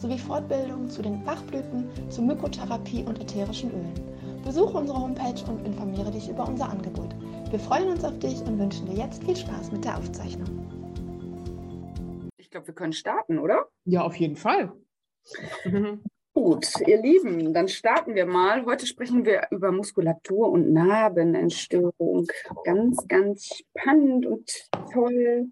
sowie Fortbildungen zu den Bachblüten, zur Mykotherapie und ätherischen Ölen. Besuche unsere Homepage und informiere dich über unser Angebot. Wir freuen uns auf dich und wünschen dir jetzt viel Spaß mit der Aufzeichnung. Ich glaube, wir können starten, oder? Ja, auf jeden Fall. Gut, ihr Lieben, dann starten wir mal. Heute sprechen wir über Muskulatur und Narbenentstörung. Ganz, ganz spannend und toll.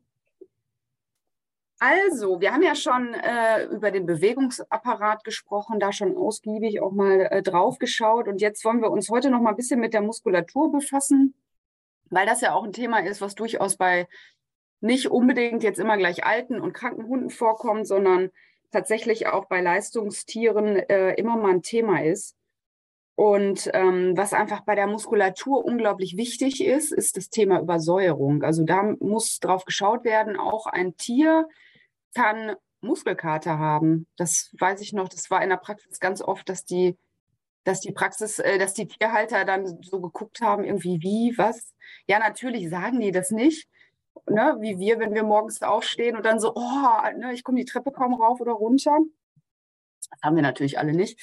Also, wir haben ja schon äh, über den Bewegungsapparat gesprochen, da schon ausgiebig auch mal äh, drauf geschaut. Und jetzt wollen wir uns heute noch mal ein bisschen mit der Muskulatur befassen, weil das ja auch ein Thema ist, was durchaus bei nicht unbedingt jetzt immer gleich alten und kranken Hunden vorkommt, sondern tatsächlich auch bei Leistungstieren äh, immer mal ein Thema ist. Und ähm, was einfach bei der Muskulatur unglaublich wichtig ist, ist das Thema Übersäuerung. Also da muss drauf geschaut werden, auch ein Tier, kann Muskelkater haben. Das weiß ich noch, das war in der Praxis ganz oft, dass die, dass die Praxis, äh, dass die Tierhalter dann so geguckt haben, irgendwie wie, was. Ja, natürlich sagen die das nicht. Ne, wie wir, wenn wir morgens aufstehen und dann so, oh, ne, ich komme die Treppe kaum rauf oder runter. Das haben wir natürlich alle nicht.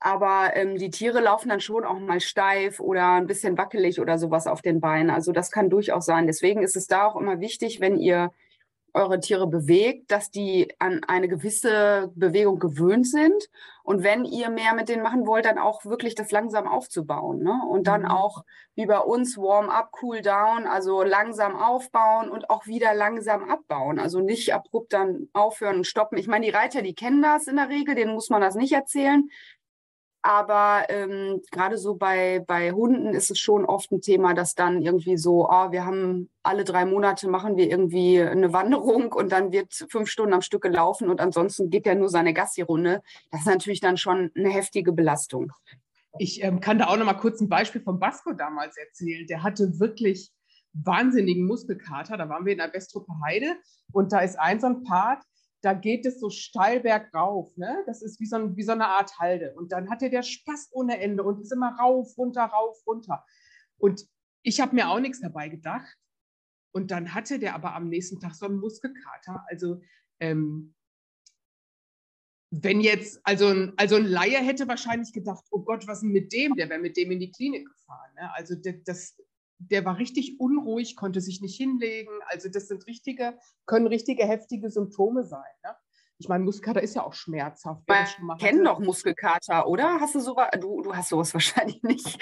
Aber ähm, die Tiere laufen dann schon auch mal steif oder ein bisschen wackelig oder sowas auf den Beinen. Also das kann durchaus sein. Deswegen ist es da auch immer wichtig, wenn ihr eure Tiere bewegt, dass die an eine gewisse Bewegung gewöhnt sind. Und wenn ihr mehr mit denen machen wollt, dann auch wirklich das langsam aufzubauen. Ne? Und dann mhm. auch wie bei uns Warm-up, Cool-down, also langsam aufbauen und auch wieder langsam abbauen. Also nicht abrupt dann aufhören und stoppen. Ich meine, die Reiter, die kennen das in der Regel, denen muss man das nicht erzählen. Aber ähm, gerade so bei, bei Hunden ist es schon oft ein Thema, dass dann irgendwie so, oh, wir haben alle drei Monate machen wir irgendwie eine Wanderung und dann wird fünf Stunden am Stück gelaufen und ansonsten geht er nur seine Gassi-Runde. Das ist natürlich dann schon eine heftige Belastung. Ich ähm, kann da auch noch mal kurz ein Beispiel von Basco damals erzählen. Der hatte wirklich wahnsinnigen Muskelkater. Da waren wir in der Westruppe Heide und da ist ein so ein Part, da geht es so steil bergauf. Ne? Das ist wie so, wie so eine Art Halde. Und dann hatte der Spaß ohne Ende und ist immer rauf, runter, rauf, runter. Und ich habe mir auch nichts dabei gedacht. Und dann hatte der aber am nächsten Tag so einen Muskelkater. Also ähm, wenn jetzt, also ein, also ein Laie hätte wahrscheinlich gedacht, oh Gott, was ist denn mit dem? Der wäre mit dem in die Klinik gefahren. Ne? Also das, der war richtig unruhig, konnte sich nicht hinlegen. Also das sind richtige, können richtige heftige Symptome sein. Ne? Ich meine, Muskelkater ist ja auch schmerzhaft. Wir kennen doch Muskelkater, oder? Hast du sowas? Du, du hast sowas wahrscheinlich nicht.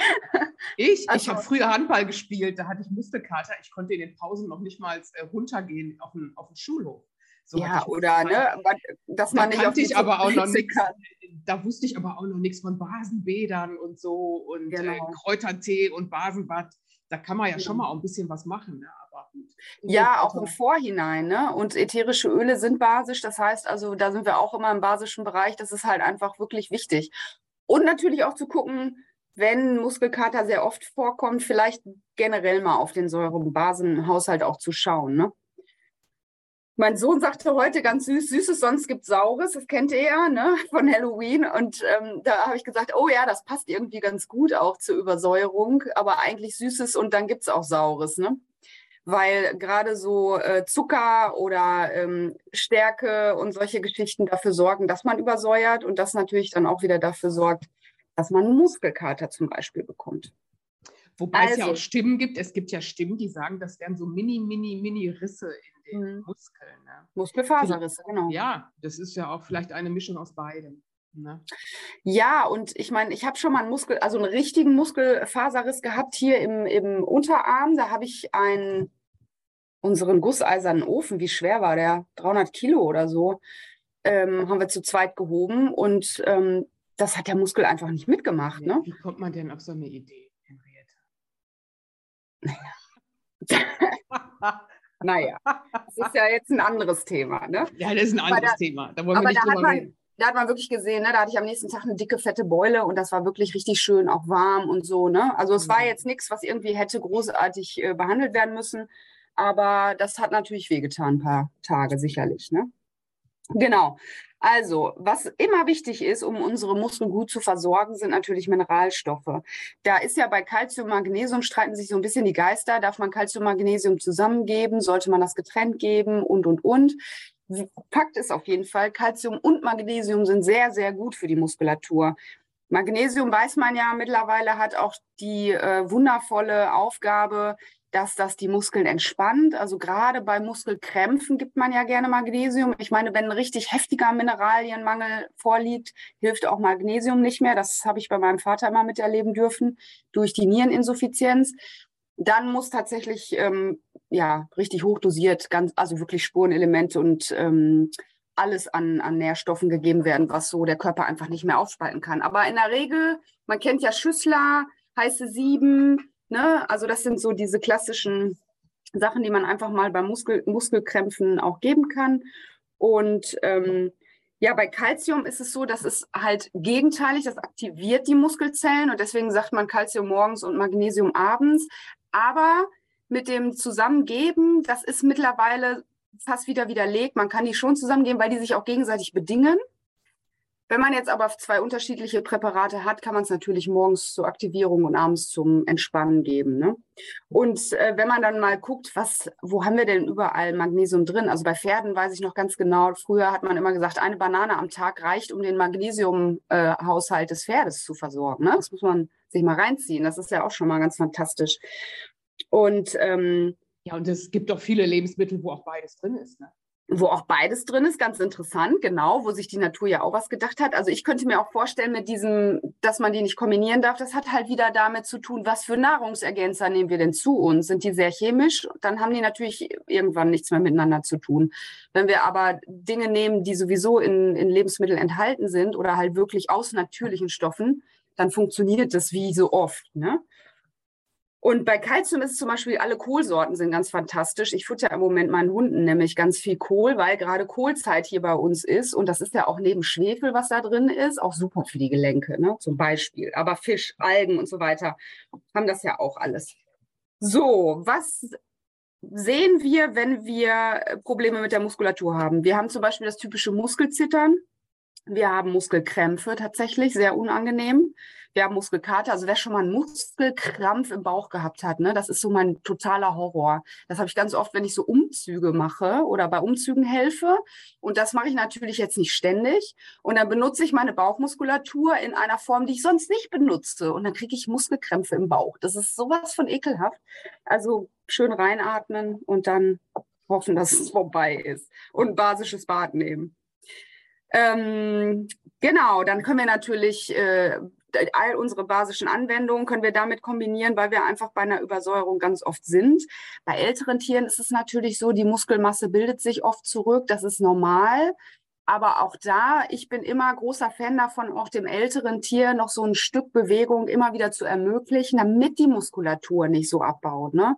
Ich? Also, ich habe früher Handball gespielt, da hatte ich Muskelkater. Ich konnte in den Pausen noch nicht mal äh, runtergehen auf den, auf den Schulhof. So ja, oder ne, dass man da nicht auf ich aber auch noch nix, Da wusste ich aber auch noch nichts von Basenbädern und so und äh, genau. äh, Kräutertee und Basenbad da kann man ja schon mal auch ein bisschen was machen. Ne? Aber gut. Ja, auch im Vorhinein. Ne? Und ätherische Öle sind basisch. Das heißt also, da sind wir auch immer im basischen Bereich. Das ist halt einfach wirklich wichtig. Und natürlich auch zu gucken, wenn Muskelkater sehr oft vorkommt, vielleicht generell mal auf den Säurebasenhaushalt auch zu schauen. Ne? Mein Sohn sagte heute ganz süß, Süßes, sonst gibt Saures. Das kennt ihr ja, ne, von Halloween. Und ähm, da habe ich gesagt, oh ja, das passt irgendwie ganz gut auch zur Übersäuerung. Aber eigentlich Süßes und dann gibt es auch Saures, ne? Weil gerade so äh, Zucker oder ähm, Stärke und solche Geschichten dafür sorgen, dass man übersäuert und das natürlich dann auch wieder dafür sorgt, dass man Muskelkater zum Beispiel bekommt. Wobei also, es ja also auch Stimmen gibt. Es gibt ja Stimmen, die sagen, das wären so mini, mini, mini Risse den mhm. Muskeln. Ne? Muskelfaserrisse, genau. Ja, das ist ja auch vielleicht eine Mischung aus beidem. Ne? Ja, und ich meine, ich habe schon mal einen Muskel, also einen richtigen Muskelfaserriss gehabt hier im, im Unterarm. Da habe ich einen, unseren gusseisernen Ofen, wie schwer war der? 300 Kilo oder so, ähm, haben wir zu zweit gehoben und ähm, das hat der Muskel einfach nicht mitgemacht. Ne? Wie kommt man denn auf so eine Idee, Henriette? Naja. Das ist ja jetzt ein anderes Thema. Ne? Ja, das ist ein anderes da, Thema. Da wollen wir nicht hat man, da hat man wirklich gesehen, ne, da hatte ich am nächsten Tag eine dicke, fette Beule und das war wirklich richtig schön, auch warm und so. Ne? Also es war mhm. jetzt nichts, was irgendwie hätte großartig äh, behandelt werden müssen, aber das hat natürlich wehgetan, ein paar Tage sicherlich. Ne? Genau. Also, was immer wichtig ist, um unsere Muskeln gut zu versorgen, sind natürlich Mineralstoffe. Da ist ja bei Calcium, Magnesium streiten sich so ein bisschen die Geister. Darf man Calcium, Magnesium zusammengeben? Sollte man das getrennt geben? Und, und, und. Fakt ist auf jeden Fall, Calcium und Magnesium sind sehr, sehr gut für die Muskulatur. Magnesium weiß man ja mittlerweile hat auch die äh, wundervolle Aufgabe, dass das die Muskeln entspannt. Also gerade bei Muskelkrämpfen gibt man ja gerne Magnesium. Ich meine, wenn ein richtig heftiger Mineralienmangel vorliegt, hilft auch Magnesium nicht mehr. Das habe ich bei meinem Vater immer miterleben dürfen durch die Niereninsuffizienz dann muss tatsächlich ähm, ja richtig hochdosiert, ganz, also wirklich Spurenelemente und ähm, alles an, an Nährstoffen gegeben werden, was so der Körper einfach nicht mehr aufspalten kann. Aber in der Regel, man kennt ja Schüssler, heiße Sieben, ne? Also das sind so diese klassischen Sachen, die man einfach mal bei Muskel, Muskelkrämpfen auch geben kann. Und ähm, ja, bei Calcium ist es so, dass es halt gegenteilig, das aktiviert die Muskelzellen und deswegen sagt man Calcium morgens und Magnesium abends. Aber mit dem Zusammengeben, das ist mittlerweile fast wieder widerlegt. Man kann die schon zusammengeben, weil die sich auch gegenseitig bedingen. Wenn man jetzt aber zwei unterschiedliche Präparate hat, kann man es natürlich morgens zur Aktivierung und abends zum Entspannen geben. Ne? Und äh, wenn man dann mal guckt, was, wo haben wir denn überall Magnesium drin? Also bei Pferden weiß ich noch ganz genau, früher hat man immer gesagt, eine Banane am Tag reicht, um den Magnesiumhaushalt äh, des Pferdes zu versorgen. Ne? Das muss man sich mal reinziehen. Das ist ja auch schon mal ganz fantastisch. Und ähm, ja, und es gibt auch viele Lebensmittel, wo auch beides drin ist. Ne? Wo auch beides drin ist, ganz interessant, genau, wo sich die Natur ja auch was gedacht hat. Also ich könnte mir auch vorstellen, mit diesem, dass man die nicht kombinieren darf, das hat halt wieder damit zu tun, was für Nahrungsergänzer nehmen wir denn zu uns? Sind die sehr chemisch? Dann haben die natürlich irgendwann nichts mehr miteinander zu tun. Wenn wir aber Dinge nehmen, die sowieso in, in Lebensmitteln enthalten sind oder halt wirklich aus natürlichen Stoffen, dann funktioniert das wie so oft. Ne? Und bei Kalzium ist es zum Beispiel, alle Kohlsorten sind ganz fantastisch. Ich futter im Moment meinen Hunden nämlich ganz viel Kohl, weil gerade Kohlzeit hier bei uns ist. Und das ist ja auch neben Schwefel, was da drin ist, auch super für die Gelenke, ne? zum Beispiel. Aber Fisch, Algen und so weiter haben das ja auch alles. So, was sehen wir, wenn wir Probleme mit der Muskulatur haben? Wir haben zum Beispiel das typische Muskelzittern. Wir haben Muskelkrämpfe tatsächlich, sehr unangenehm haben Muskelkater. Also wer schon mal einen Muskelkrampf im Bauch gehabt hat, ne, das ist so mein totaler Horror. Das habe ich ganz oft, wenn ich so Umzüge mache oder bei Umzügen helfe. Und das mache ich natürlich jetzt nicht ständig. Und dann benutze ich meine Bauchmuskulatur in einer Form, die ich sonst nicht benutze. Und dann kriege ich Muskelkrämpfe im Bauch. Das ist sowas von ekelhaft. Also schön reinatmen und dann hoffen, dass es vorbei ist. Und ein basisches Bad nehmen. Ähm, genau, dann können wir natürlich äh, all unsere basischen Anwendungen können wir damit kombinieren, weil wir einfach bei einer Übersäuerung ganz oft sind. Bei älteren Tieren ist es natürlich so, die Muskelmasse bildet sich oft zurück. Das ist normal. Aber auch da, ich bin immer großer Fan davon, auch dem älteren Tier noch so ein Stück Bewegung immer wieder zu ermöglichen, damit die Muskulatur nicht so abbaut. Ne?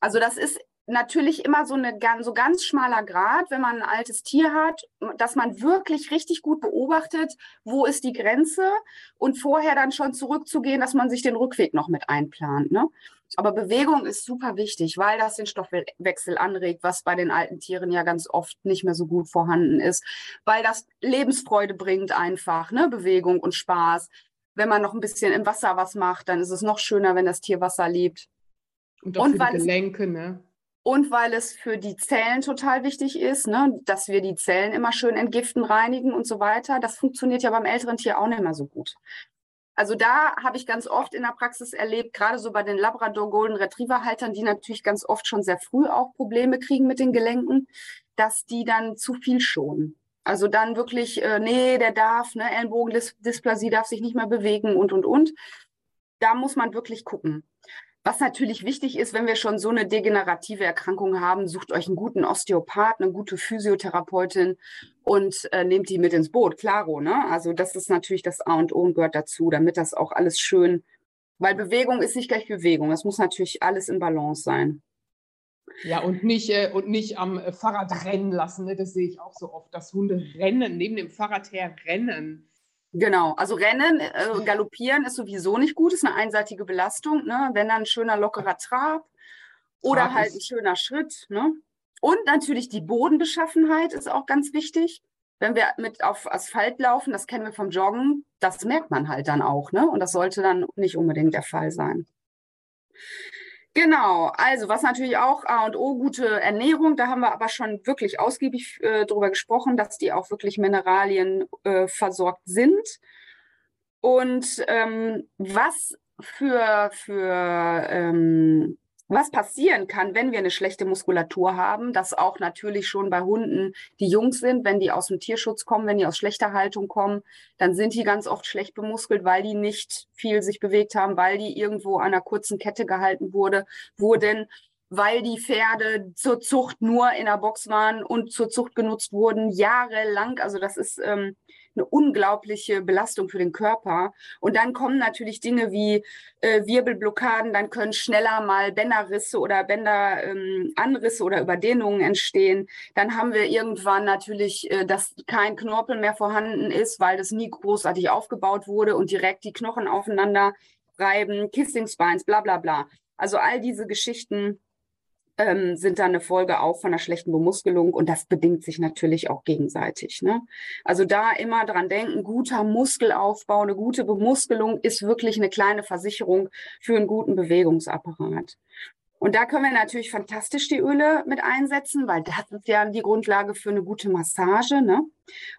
Also das ist natürlich immer so eine so ganz schmaler Grad, wenn man ein altes Tier hat, dass man wirklich richtig gut beobachtet, wo ist die Grenze und vorher dann schon zurückzugehen, dass man sich den Rückweg noch mit einplant. Ne? Aber Bewegung ist super wichtig, weil das den Stoffwechsel anregt, was bei den alten Tieren ja ganz oft nicht mehr so gut vorhanden ist, weil das Lebensfreude bringt einfach, ne? Bewegung und Spaß. Wenn man noch ein bisschen im Wasser was macht, dann ist es noch schöner, wenn das Tier Wasser liebt. Und auch und für die Gelenke, ne? Und weil es für die Zellen total wichtig ist, ne, dass wir die Zellen immer schön entgiften, reinigen und so weiter. Das funktioniert ja beim älteren Tier auch nicht mehr so gut. Also da habe ich ganz oft in der Praxis erlebt, gerade so bei den Labrador Golden Retriever Haltern, die natürlich ganz oft schon sehr früh auch Probleme kriegen mit den Gelenken, dass die dann zu viel schonen. Also dann wirklich, äh, nee, der darf, ne, Ellenbogendysplasie darf sich nicht mehr bewegen und, und, und. Da muss man wirklich gucken. Was natürlich wichtig ist, wenn wir schon so eine degenerative Erkrankung haben, sucht euch einen guten Osteopath, eine gute Physiotherapeutin und äh, nehmt die mit ins Boot. Klaro, ne? Also das ist natürlich das A und O und gehört dazu, damit das auch alles schön, weil Bewegung ist nicht gleich Bewegung. Es muss natürlich alles in Balance sein. Ja, und nicht, äh, und nicht am äh, Fahrrad rennen lassen. Ne? Das sehe ich auch so oft, dass Hunde rennen, neben dem Fahrrad her rennen. Genau, also Rennen, äh, Galoppieren ist sowieso nicht gut, ist eine einseitige Belastung. Ne? Wenn dann ein schöner lockerer Trab oder Trab halt ein schöner Schritt. Ne? Und natürlich die Bodenbeschaffenheit ist auch ganz wichtig. Wenn wir mit auf Asphalt laufen, das kennen wir vom Joggen, das merkt man halt dann auch. Ne? Und das sollte dann nicht unbedingt der Fall sein. Genau, also was natürlich auch A und O, gute Ernährung, da haben wir aber schon wirklich ausgiebig äh, drüber gesprochen, dass die auch wirklich Mineralien äh, versorgt sind. Und ähm, was für, für ähm, was passieren kann, wenn wir eine schlechte Muskulatur haben, das auch natürlich schon bei Hunden, die jung sind, wenn die aus dem Tierschutz kommen, wenn die aus schlechter Haltung kommen, dann sind die ganz oft schlecht bemuskelt, weil die nicht viel sich bewegt haben, weil die irgendwo an einer kurzen Kette gehalten wurde, wurden, weil die Pferde zur Zucht nur in der Box waren und zur Zucht genutzt wurden, jahrelang. Also das ist ähm, eine unglaubliche Belastung für den Körper. Und dann kommen natürlich Dinge wie äh, Wirbelblockaden, dann können schneller mal Bänderrisse oder Bänderanrisse ähm, oder Überdehnungen entstehen. Dann haben wir irgendwann natürlich, äh, dass kein Knorpel mehr vorhanden ist, weil das nie großartig aufgebaut wurde und direkt die Knochen aufeinander reiben, Kissing Spines, bla bla bla. Also all diese Geschichten ähm, sind dann eine Folge auch von einer schlechten Bemuskelung und das bedingt sich natürlich auch gegenseitig. Ne? Also da immer dran denken, guter Muskelaufbau, eine gute Bemuskelung ist wirklich eine kleine Versicherung für einen guten Bewegungsapparat. Und da können wir natürlich fantastisch die Öle mit einsetzen, weil das ist ja die Grundlage für eine gute Massage. Ne?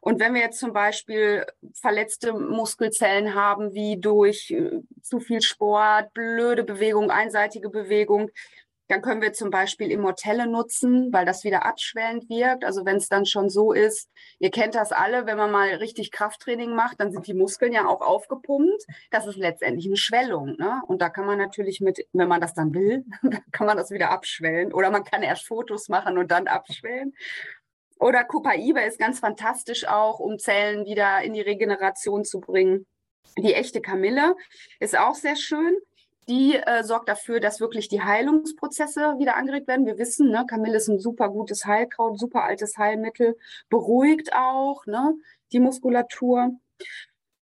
Und wenn wir jetzt zum Beispiel verletzte Muskelzellen haben, wie durch äh, zu viel Sport, blöde Bewegung, einseitige Bewegung, dann können wir zum Beispiel Immortelle nutzen, weil das wieder abschwellend wirkt. Also wenn es dann schon so ist, ihr kennt das alle, wenn man mal richtig Krafttraining macht, dann sind die Muskeln ja auch aufgepumpt. Das ist letztendlich eine Schwellung. Ne? Und da kann man natürlich mit, wenn man das dann will, kann man das wieder abschwellen. Oder man kann erst Fotos machen und dann abschwellen. Oder Copaiba ist ganz fantastisch auch, um Zellen wieder in die Regeneration zu bringen. Die echte Kamille ist auch sehr schön die äh, sorgt dafür, dass wirklich die Heilungsprozesse wieder angeregt werden. Wir wissen, ne, Kamille ist ein super gutes Heilkraut, super altes Heilmittel, beruhigt auch ne, die Muskulatur.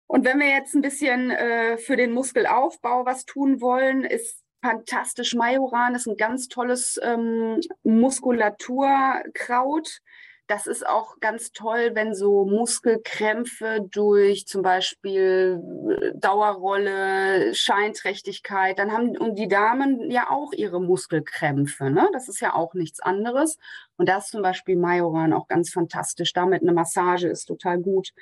Und wenn wir jetzt ein bisschen äh, für den Muskelaufbau was tun wollen, ist fantastisch Majoran, ist ein ganz tolles ähm, Muskulaturkraut. Das ist auch ganz toll, wenn so Muskelkrämpfe durch zum Beispiel äh, Dauerrolle, Scheinträchtigkeit, dann haben und die Damen ja auch ihre Muskelkrämpfe. Ne? Das ist ja auch nichts anderes. Und da ist zum Beispiel Majoran auch ganz fantastisch. Damit eine Massage ist total gut.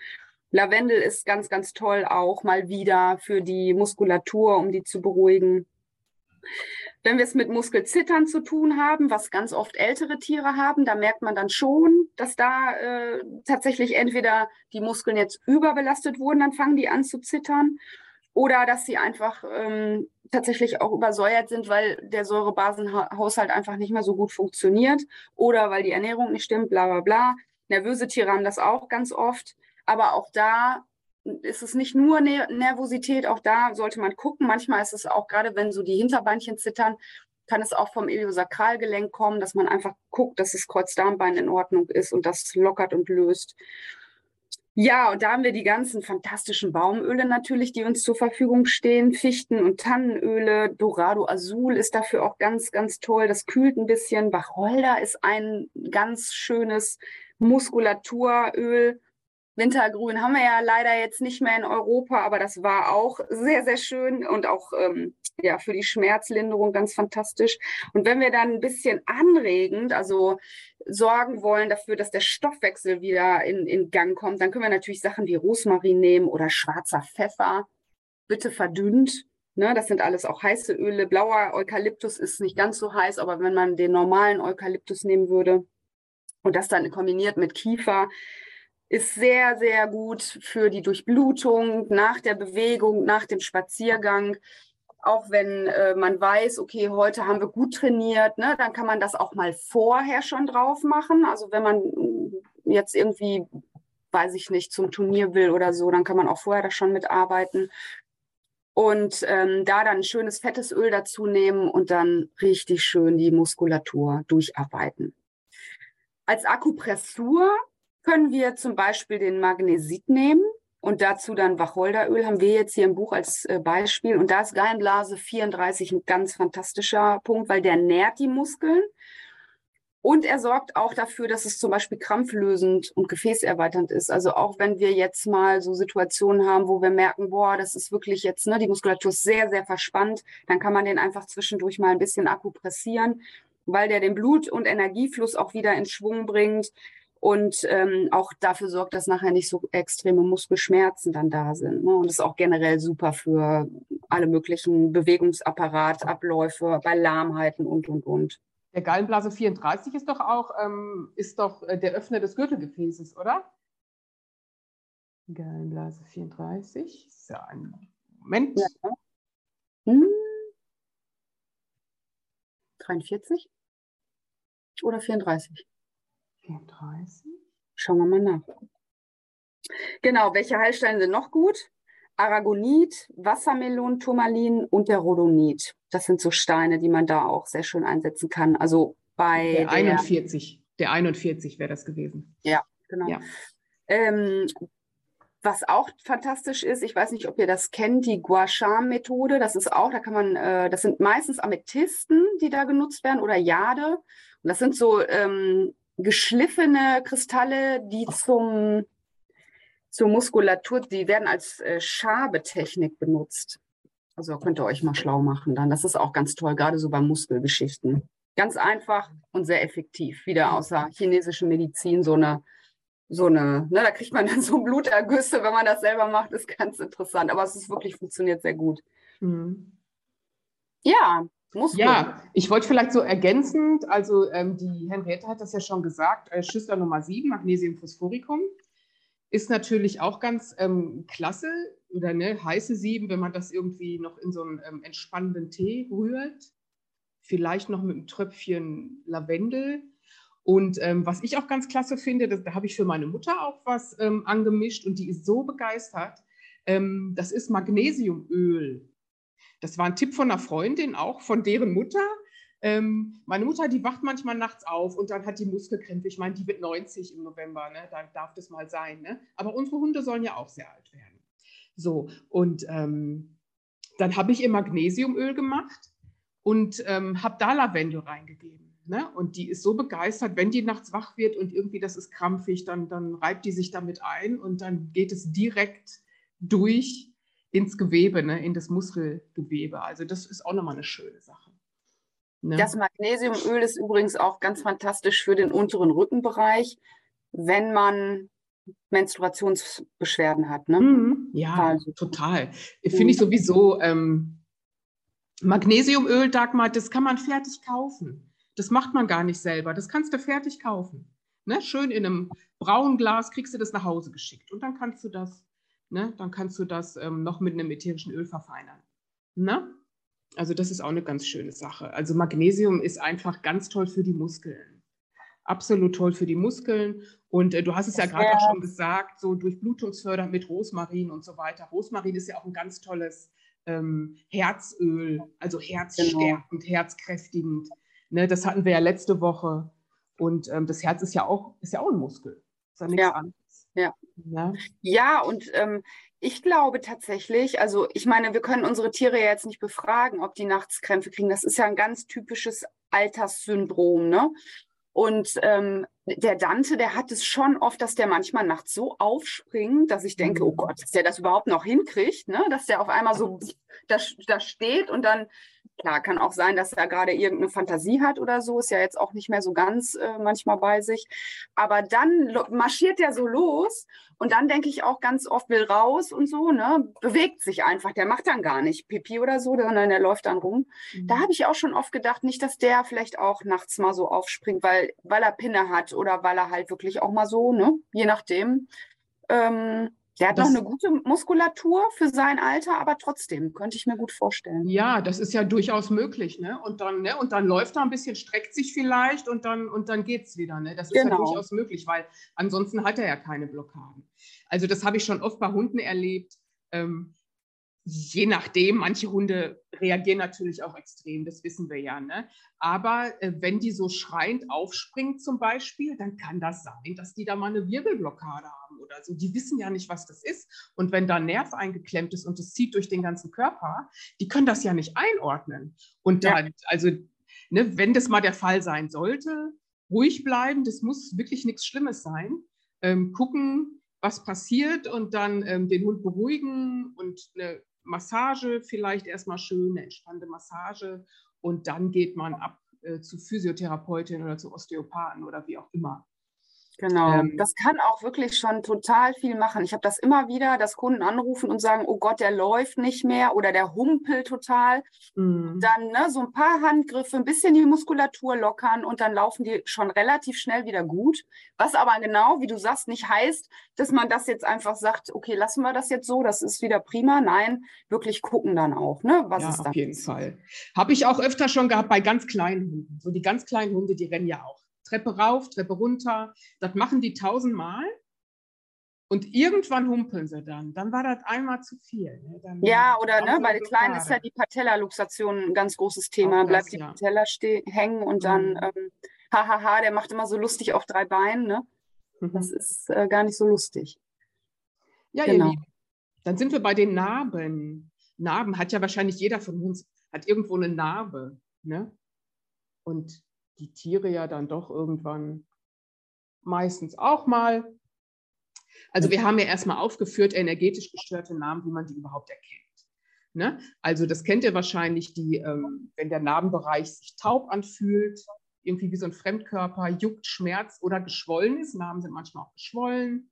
Lavendel ist ganz, ganz toll auch mal wieder für die Muskulatur, um die zu beruhigen. Wenn wir es mit Muskelzittern zu tun haben, was ganz oft ältere Tiere haben, da merkt man dann schon, dass da äh, tatsächlich entweder die Muskeln jetzt überbelastet wurden, dann fangen die an zu zittern, oder dass sie einfach ähm, tatsächlich auch übersäuert sind, weil der Säurebasenhaushalt einfach nicht mehr so gut funktioniert, oder weil die Ernährung nicht stimmt, bla bla bla. Nervöse Tiere haben das auch ganz oft, aber auch da ist es nicht nur ne Nervosität, auch da sollte man gucken. Manchmal ist es auch, gerade wenn so die Hinterbeinchen zittern, kann es auch vom Iliosakralgelenk kommen, dass man einfach guckt, dass das Kreuzdarmbein in Ordnung ist und das lockert und löst. Ja, und da haben wir die ganzen fantastischen Baumöle natürlich, die uns zur Verfügung stehen. Fichten- und Tannenöle, Dorado Azul ist dafür auch ganz, ganz toll. Das kühlt ein bisschen. Wacholder ist ein ganz schönes Muskulaturöl. Wintergrün haben wir ja leider jetzt nicht mehr in Europa, aber das war auch sehr, sehr schön und auch ähm, ja, für die Schmerzlinderung ganz fantastisch. Und wenn wir dann ein bisschen anregend, also sorgen wollen dafür, dass der Stoffwechsel wieder in, in Gang kommt, dann können wir natürlich Sachen wie Rosmarin nehmen oder schwarzer Pfeffer, bitte verdünnt. Ne, das sind alles auch heiße Öle. Blauer Eukalyptus ist nicht ganz so heiß, aber wenn man den normalen Eukalyptus nehmen würde und das dann kombiniert mit Kiefer, ist sehr, sehr gut für die Durchblutung nach der Bewegung, nach dem Spaziergang. Auch wenn äh, man weiß, okay, heute haben wir gut trainiert, ne, dann kann man das auch mal vorher schon drauf machen. Also wenn man jetzt irgendwie, weiß ich nicht, zum Turnier will oder so, dann kann man auch vorher da schon mitarbeiten. Und ähm, da dann ein schönes fettes Öl dazu nehmen und dann richtig schön die Muskulatur durcharbeiten. Als Akupressur können wir zum Beispiel den Magnesit nehmen und dazu dann Wacholderöl haben wir jetzt hier im Buch als äh, Beispiel. Und da ist Gallenblase 34 ein ganz fantastischer Punkt, weil der nährt die Muskeln und er sorgt auch dafür, dass es zum Beispiel krampflösend und gefäßerweiternd ist. Also auch wenn wir jetzt mal so Situationen haben, wo wir merken, boah, das ist wirklich jetzt, ne, die Muskulatur ist sehr, sehr verspannt, dann kann man den einfach zwischendurch mal ein bisschen akupressieren, weil der den Blut- und Energiefluss auch wieder in Schwung bringt und ähm, auch dafür sorgt, dass nachher nicht so extreme Muskelschmerzen dann da sind. Ne? Und das ist auch generell super für alle möglichen Bewegungsapparatabläufe, bei Lahmheiten und, und, und. Der Gallenblase 34 ist doch auch ähm, ist doch äh, der Öffner des Gürtelgefäßes, oder? Gallenblase 34. So, ein Moment. Ja. Hm. 43 oder 34? 34. Schauen wir mal nach. Genau, welche Heilsteine sind noch gut? Aragonit, Wassermelon, Turmalin und der Rhodonit. Das sind so Steine, die man da auch sehr schön einsetzen kann. Also bei der 41, der 41 wäre das gewesen. Ja, genau. Ja. Ähm, was auch fantastisch ist, ich weiß nicht, ob ihr das kennt, die Gua Sha-Methode. Das ist auch, da kann man, äh, das sind meistens Amethysten, die da genutzt werden oder Jade. Und das sind so ähm, geschliffene Kristalle, die zum zur Muskulatur, die werden als äh, Schabetechnik benutzt. Also könnt ihr euch mal schlau machen dann. Das ist auch ganz toll, gerade so bei Muskelgeschichten. Ganz einfach und sehr effektiv. Wieder außer chinesischen Medizin so eine, so eine, ne, da kriegt man dann so Blutergüsse, wenn man das selber macht, ist ganz interessant. Aber es ist wirklich funktioniert sehr gut. Mhm. Ja, Muskeln. Ja, ich wollte vielleicht so ergänzend, also ähm, die Henriette hat das ja schon gesagt, äh, Schüssler Nummer 7, Magnesium Phosphoricum. Ist natürlich auch ganz ähm, klasse oder ne, heiße Sieben, wenn man das irgendwie noch in so einen ähm, entspannenden Tee rührt. Vielleicht noch mit einem Tröpfchen Lavendel. Und ähm, was ich auch ganz klasse finde, das, da habe ich für meine Mutter auch was ähm, angemischt und die ist so begeistert. Ähm, das ist Magnesiumöl. Das war ein Tipp von einer Freundin, auch von deren Mutter. Ähm, meine Mutter, die wacht manchmal nachts auf und dann hat die Muskelkrämpfe. Ich meine, die wird 90 im November, ne? da darf das mal sein. Ne? Aber unsere Hunde sollen ja auch sehr alt werden. So, und ähm, dann habe ich ihr Magnesiumöl gemacht und ähm, habe da Lavendel reingegeben. Ne? Und die ist so begeistert, wenn die nachts wach wird und irgendwie das ist krampfig, dann, dann reibt die sich damit ein und dann geht es direkt durch ins Gewebe, ne? in das Muskelgewebe. Also das ist auch nochmal eine schöne Sache. Ne? Das Magnesiumöl ist übrigens auch ganz fantastisch für den unteren Rückenbereich, wenn man Menstruationsbeschwerden hat. Ne? Mhm. Ja, also. total. Finde ich sowieso. Ähm, Magnesiumöl, Dagmar, das kann man fertig kaufen. Das macht man gar nicht selber. Das kannst du fertig kaufen. Ne? Schön in einem braunen Glas kriegst du das nach Hause geschickt. Und dann kannst du das, ne? dann kannst du das ähm, noch mit einem ätherischen Öl verfeinern. Ne? Also das ist auch eine ganz schöne Sache. Also Magnesium ist einfach ganz toll für die Muskeln. Absolut toll für die Muskeln. Und äh, du hast es ja gerade auch schon gesagt, so durchblutungsfördernd mit Rosmarin und so weiter. Rosmarin ist ja auch ein ganz tolles ähm, Herzöl, also herzstärkend, genau. herzkräftigend. Ne, das hatten wir ja letzte Woche. Und ähm, das Herz ist ja auch, ist ja auch ein Muskel. Ist ja nichts ja. anderes. Ja. ja. Ja, und ähm, ich glaube tatsächlich, also ich meine, wir können unsere Tiere ja jetzt nicht befragen, ob die nachts Krämpfe kriegen. Das ist ja ein ganz typisches Alterssyndrom, ne? Und ähm, der Dante, der hat es schon oft, dass der manchmal nachts so aufspringt, dass ich denke, oh mhm. Gott, dass der das überhaupt noch hinkriegt, ne? dass der auf einmal so da, da steht und dann Klar, kann auch sein, dass er gerade irgendeine Fantasie hat oder so, ist ja jetzt auch nicht mehr so ganz äh, manchmal bei sich. Aber dann marschiert er so los und dann denke ich auch ganz oft, will raus und so, ne? Bewegt sich einfach. Der macht dann gar nicht Pipi oder so, sondern der läuft dann rum. Mhm. Da habe ich auch schon oft gedacht, nicht, dass der vielleicht auch nachts mal so aufspringt, weil, weil er Pinne hat oder weil er halt wirklich auch mal so, ne? Je nachdem. Ähm, der hat das, noch eine gute Muskulatur für sein Alter, aber trotzdem könnte ich mir gut vorstellen. Ja, das ist ja durchaus möglich. Ne? Und, dann, ne? und dann läuft er ein bisschen, streckt sich vielleicht und dann, und dann geht es wieder. Ne? Das ist genau. ja durchaus möglich, weil ansonsten hat er ja keine Blockaden. Also das habe ich schon oft bei Hunden erlebt. Ähm, je nachdem, manche Hunde reagieren natürlich auch extrem, das wissen wir ja. Ne? Aber äh, wenn die so schreiend aufspringen zum Beispiel, dann kann das sein, dass die da mal eine Wirbelblockade haben oder so. Die wissen ja nicht, was das ist. Und wenn da ein Nerv eingeklemmt ist und es zieht durch den ganzen Körper, die können das ja nicht einordnen. Und da, ja. also, ne, wenn das mal der Fall sein sollte, ruhig bleiben, das muss wirklich nichts Schlimmes sein. Ähm, gucken, was passiert und dann ähm, den Hund beruhigen und eine Massage vielleicht erstmal schön, eine entspannende Massage und dann geht man ab äh, zu Physiotherapeutin oder zu Osteopathen oder wie auch immer. Genau, ähm, das kann auch wirklich schon total viel machen. Ich habe das immer wieder, dass Kunden anrufen und sagen, oh Gott, der läuft nicht mehr oder der humpelt total. Mhm. Dann ne, so ein paar Handgriffe, ein bisschen die Muskulatur lockern und dann laufen die schon relativ schnell wieder gut. Was aber genau, wie du sagst, nicht heißt, dass man das jetzt einfach sagt, okay, lassen wir das jetzt so, das ist wieder prima. Nein, wirklich gucken dann auch, ne, was ja, ist Auf jeden Fall. Habe ich auch öfter schon gehabt bei ganz kleinen Hunden. So die ganz kleinen Hunde, die rennen ja auch Treppe rauf, Treppe runter. Das machen die tausendmal. Und irgendwann humpeln sie dann. Dann war das einmal zu viel. Ne? ja, oder ne, bei den Kleinen ist ja die Patella-Luxation ein ganz großes Thema. Das, Bleibt die ja. Patella hängen und dann, mhm. ähm, hahaha, der macht immer so lustig auf drei Beinen. Ne? Mhm. Das ist äh, gar nicht so lustig. Ja, genau. ihr Lieben. Dann sind wir bei den Narben. Narben hat ja wahrscheinlich jeder von uns, hat irgendwo eine Narbe. Ne? Und die Tiere ja dann doch irgendwann meistens auch mal. Also wir haben ja erstmal aufgeführt, energetisch gestörte Namen, wie man die überhaupt erkennt. Ne? Also das kennt ihr wahrscheinlich, die, ähm, wenn der Narbenbereich sich taub anfühlt, irgendwie wie so ein Fremdkörper, juckt, schmerzt oder geschwollen ist. Narben sind manchmal auch geschwollen,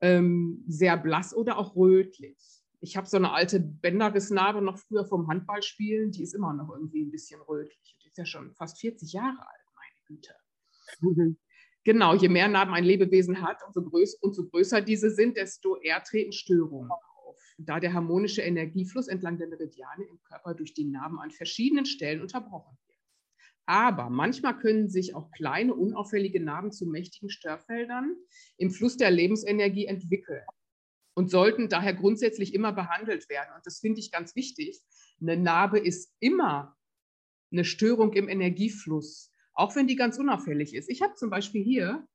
ähm, sehr blass oder auch rötlich. Ich habe so eine alte Bänderrissnarbe noch früher vom Handballspielen, die ist immer noch irgendwie ein bisschen rötlich ist ja schon fast 40 Jahre alt, meine Güte. Mhm. Genau, je mehr Narben ein Lebewesen hat, umso, größ umso größer diese sind, desto eher treten Störungen auf. Da der harmonische Energiefluss entlang der Meridiane im Körper durch die Narben an verschiedenen Stellen unterbrochen wird. Aber manchmal können sich auch kleine, unauffällige Narben zu mächtigen Störfeldern im Fluss der Lebensenergie entwickeln und sollten daher grundsätzlich immer behandelt werden. Und das finde ich ganz wichtig. Eine Narbe ist immer eine Störung im Energiefluss, auch wenn die ganz unauffällig ist. Ich habe zum Beispiel hier,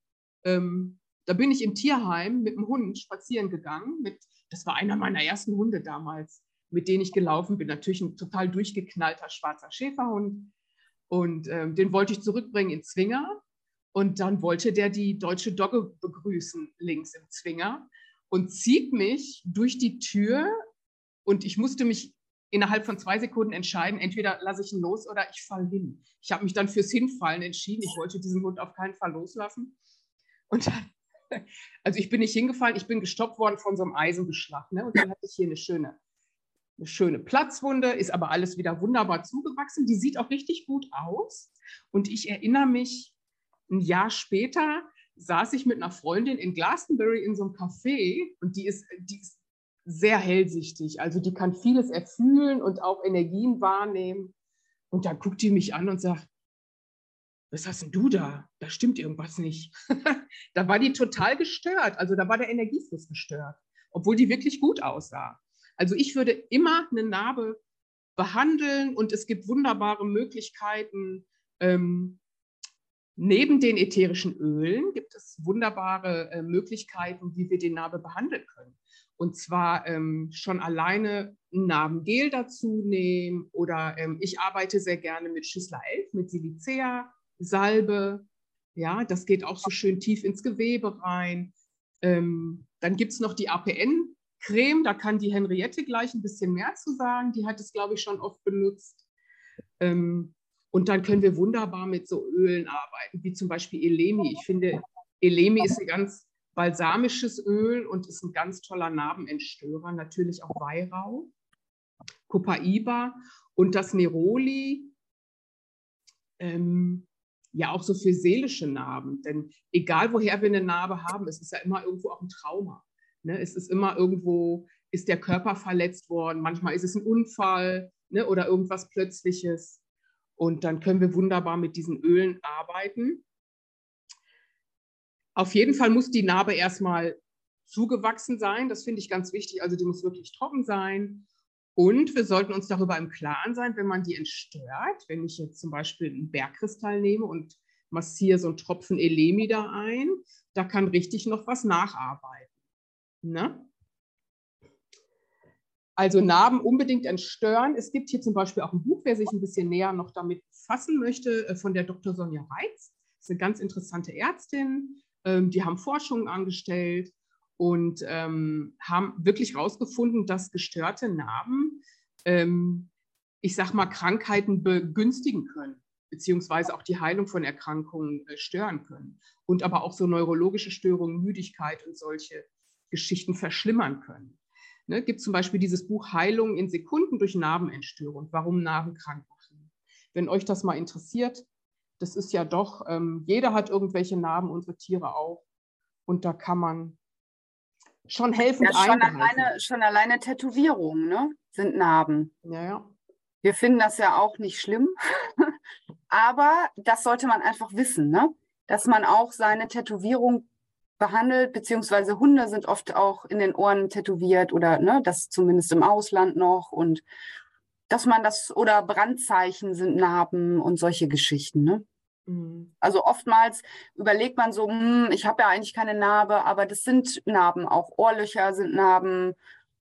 ähm, da bin ich im Tierheim mit dem Hund spazieren gegangen. Mit, das war einer meiner ersten Hunde damals, mit denen ich gelaufen bin. Natürlich ein total durchgeknallter schwarzer Schäferhund. Und ähm, den wollte ich zurückbringen in Zwinger. Und dann wollte der die deutsche Dogge begrüßen, links im Zwinger, und zieht mich durch die Tür. Und ich musste mich innerhalb von zwei Sekunden entscheiden, entweder lasse ich ihn los oder ich falle hin. Ich habe mich dann fürs Hinfallen entschieden. Ich wollte diesen Hund auf keinen Fall loslassen. Und dann, also ich bin nicht hingefallen, ich bin gestoppt worden von so einem Eisenbeschlag. Ne? Und dann hatte ich hier eine schöne, eine schöne Platzwunde, ist aber alles wieder wunderbar zugewachsen. Die sieht auch richtig gut aus. Und ich erinnere mich, ein Jahr später saß ich mit einer Freundin in Glastonbury in so einem Café und die ist, die ist sehr hellsichtig. Also die kann vieles erfühlen und auch Energien wahrnehmen. Und da guckt die mich an und sagt, was hast denn du da? Da stimmt irgendwas nicht. da war die total gestört. Also da war der Energiefluss gestört, obwohl die wirklich gut aussah. Also ich würde immer eine Narbe behandeln und es gibt wunderbare Möglichkeiten. Ähm, neben den ätherischen Ölen gibt es wunderbare äh, Möglichkeiten, wie wir die Narbe behandeln können. Und zwar ähm, schon alleine ein Narbengel dazu nehmen oder ähm, ich arbeite sehr gerne mit Schüssler 11, mit Silicea, Salbe. Ja, das geht auch so schön tief ins Gewebe rein. Ähm, dann gibt es noch die APN-Creme, da kann die Henriette gleich ein bisschen mehr zu sagen. Die hat es, glaube ich, schon oft benutzt. Ähm, und dann können wir wunderbar mit so Ölen arbeiten, wie zum Beispiel Elemi. Ich finde, Elemi ist ein ganz balsamisches Öl und ist ein ganz toller Narbenentstörer. Natürlich auch Weihrauch, Copaiba und das Neroli. Ähm, ja, auch so für seelische Narben. Denn egal, woher wir eine Narbe haben, es ist ja immer irgendwo auch ein Trauma. Ne? Es ist immer irgendwo, ist der Körper verletzt worden. Manchmal ist es ein Unfall ne? oder irgendwas Plötzliches. Und dann können wir wunderbar mit diesen Ölen arbeiten. Auf jeden Fall muss die Narbe erstmal zugewachsen sein. Das finde ich ganz wichtig. Also die muss wirklich trocken sein. Und wir sollten uns darüber im Klaren sein, wenn man die entstört, wenn ich jetzt zum Beispiel einen Bergkristall nehme und massiere so einen Tropfen Elemi da ein, da kann richtig noch was nacharbeiten. Ne? Also Narben unbedingt entstören. Es gibt hier zum Beispiel auch ein Buch, wer sich ein bisschen näher noch damit befassen möchte, äh, von der Dr. Sonja Reitz. Das ist eine ganz interessante Ärztin. Ähm, die haben Forschungen angestellt und ähm, haben wirklich herausgefunden, dass gestörte Narben, ähm, ich sag mal, Krankheiten begünstigen können, beziehungsweise auch die Heilung von Erkrankungen äh, stören können und aber auch so neurologische Störungen, Müdigkeit und solche Geschichten verschlimmern können. Ne, gibt zum Beispiel dieses Buch Heilung in Sekunden durch Narbenentstörung, warum Narben krank machen. Wenn euch das mal interessiert, das ist ja doch, ähm, jeder hat irgendwelche Narben, unsere Tiere auch. Und da kann man schon helfen. ja, schon alleine, schon alleine Tätowierungen ne? sind Narben. Ja, ja. Wir finden das ja auch nicht schlimm, aber das sollte man einfach wissen, ne? dass man auch seine Tätowierung behandelt, beziehungsweise Hunde sind oft auch in den Ohren tätowiert oder ne, das zumindest im Ausland noch und dass man das oder Brandzeichen sind Narben und solche Geschichten. Ne? Mhm. Also oftmals überlegt man so, hm, ich habe ja eigentlich keine Narbe, aber das sind Narben, auch Ohrlöcher sind Narben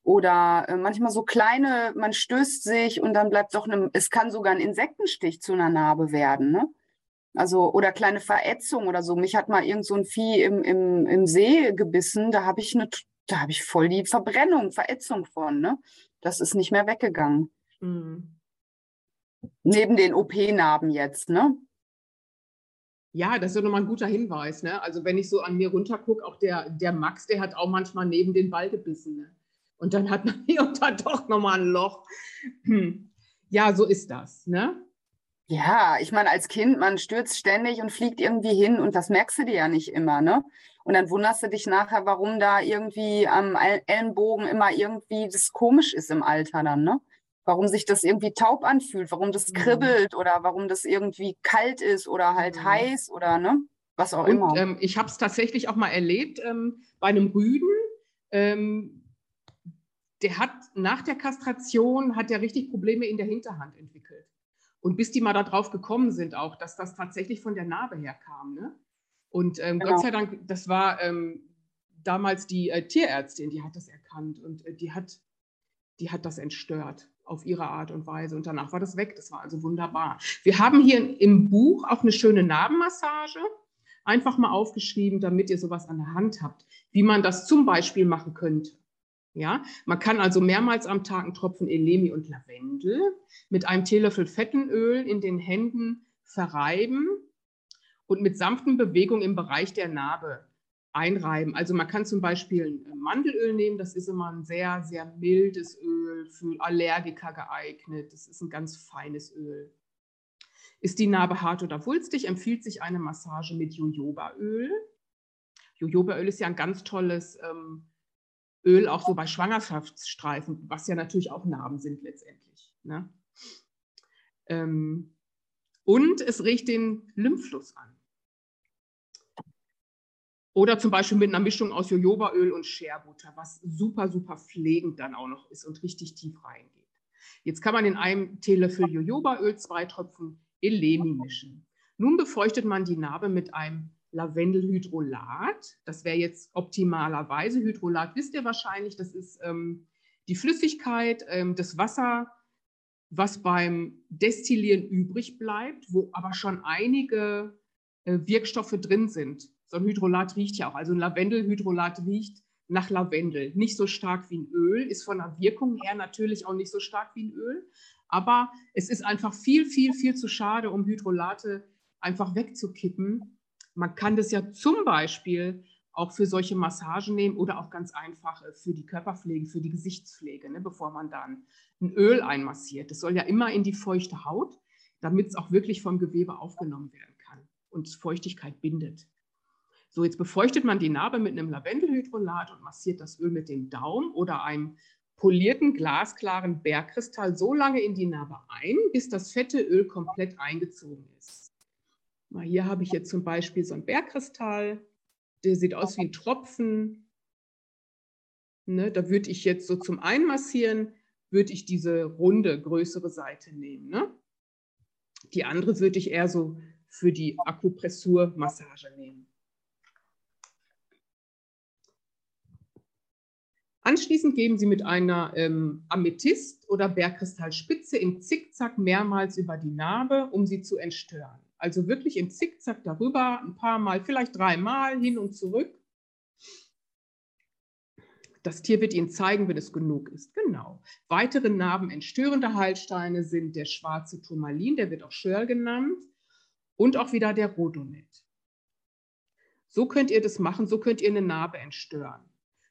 oder äh, manchmal so kleine, man stößt sich und dann bleibt doch eine, es kann sogar ein Insektenstich zu einer Narbe werden. Ne? Also, oder kleine Verätzung oder so. Mich hat mal irgend so ein Vieh im, im, im See gebissen. Da habe ich eine, da habe ich voll die Verbrennung, Verätzung von, ne? Das ist nicht mehr weggegangen. Mhm. Neben den OP-Narben jetzt, ne? Ja, das ist ja nochmal ein guter Hinweis. Ne? Also wenn ich so an mir runtergucke, auch der, der Max, der hat auch manchmal neben den Ball gebissen. Ne? Und dann hat man hier und da doch nochmal ein Loch. Hm. Ja, so ist das. Ne? Ja, ich meine, als Kind, man stürzt ständig und fliegt irgendwie hin und das merkst du dir ja nicht immer, ne? Und dann wunderst du dich nachher, warum da irgendwie am Ellenbogen immer irgendwie das komisch ist im Alter dann, ne? Warum sich das irgendwie taub anfühlt, warum das mhm. kribbelt mhm. oder warum das irgendwie kalt ist oder halt mhm. heiß oder ne? Was auch und, immer. Ähm, ich habe es tatsächlich auch mal erlebt ähm, bei einem Rüden. Ähm, der hat nach der Kastration hat er richtig Probleme in der Hinterhand entwickelt. Und bis die mal darauf gekommen sind, auch, dass das tatsächlich von der Narbe herkam. Ne? Und ähm, genau. Gott sei Dank, das war ähm, damals die äh, Tierärztin, die hat das erkannt und äh, die, hat, die hat das entstört auf ihre Art und Weise. Und danach war das weg. Das war also wunderbar. Wir haben hier im Buch auch eine schöne Narbenmassage. Einfach mal aufgeschrieben, damit ihr sowas an der Hand habt, wie man das zum Beispiel machen könnte. Ja, man kann also mehrmals am Tag einen Tropfen Elemi und Lavendel mit einem Teelöffel Fettenöl in den Händen verreiben und mit sanften Bewegungen im Bereich der Narbe einreiben. Also man kann zum Beispiel ein Mandelöl nehmen, das ist immer ein sehr, sehr mildes Öl, für Allergiker geeignet. Das ist ein ganz feines Öl. Ist die Narbe hart oder wulstig, empfiehlt sich eine Massage mit Jojobaöl. Jojobaöl ist ja ein ganz tolles ähm, Öl auch so bei Schwangerschaftsstreifen, was ja natürlich auch Narben sind letztendlich. Ne? Ähm, und es regt den Lymphfluss an. Oder zum Beispiel mit einer Mischung aus Jojobaöl und Scherbutter, was super, super pflegend dann auch noch ist und richtig tief reingeht. Jetzt kann man in einem Teelöffel Jojobaöl zwei Tropfen Elemi mischen. Nun befeuchtet man die Narbe mit einem Lavendelhydrolat. Das wäre jetzt optimalerweise. Hydrolat wisst ihr wahrscheinlich, das ist ähm, die Flüssigkeit, ähm, das Wasser, was beim Destillieren übrig bleibt, wo aber schon einige äh, Wirkstoffe drin sind. So ein Hydrolat riecht ja auch. Also ein Lavendelhydrolat riecht nach Lavendel. Nicht so stark wie ein Öl, ist von der Wirkung her natürlich auch nicht so stark wie ein Öl. Aber es ist einfach viel, viel, viel zu schade, um Hydrolate einfach wegzukippen man kann das ja zum Beispiel auch für solche Massagen nehmen oder auch ganz einfach für die Körperpflege, für die Gesichtspflege, ne, bevor man dann ein Öl einmassiert. Das soll ja immer in die feuchte Haut, damit es auch wirklich vom Gewebe aufgenommen werden kann und Feuchtigkeit bindet. So, jetzt befeuchtet man die Narbe mit einem Lavendelhydrolat und massiert das Öl mit dem Daumen oder einem polierten glasklaren Bergkristall so lange in die Narbe ein, bis das fette Öl komplett eingezogen ist. Mal hier habe ich jetzt zum Beispiel so einen Bergkristall, der sieht aus wie ein Tropfen. Ne, da würde ich jetzt so zum Einmassieren, würde ich diese runde, größere Seite nehmen. Ne? Die andere würde ich eher so für die Akupressur-Massage nehmen. Anschließend geben Sie mit einer ähm, Amethyst- oder Bergkristallspitze im Zickzack mehrmals über die Narbe, um sie zu entstören. Also wirklich im Zickzack darüber, ein paar Mal, vielleicht dreimal hin und zurück. Das Tier wird Ihnen zeigen, wenn es genug ist. Genau. Weitere narbenentstörende Heilsteine sind der schwarze Turmalin, der wird auch Schörl genannt, und auch wieder der Rhodonet. So könnt ihr das machen, so könnt ihr eine Narbe entstören.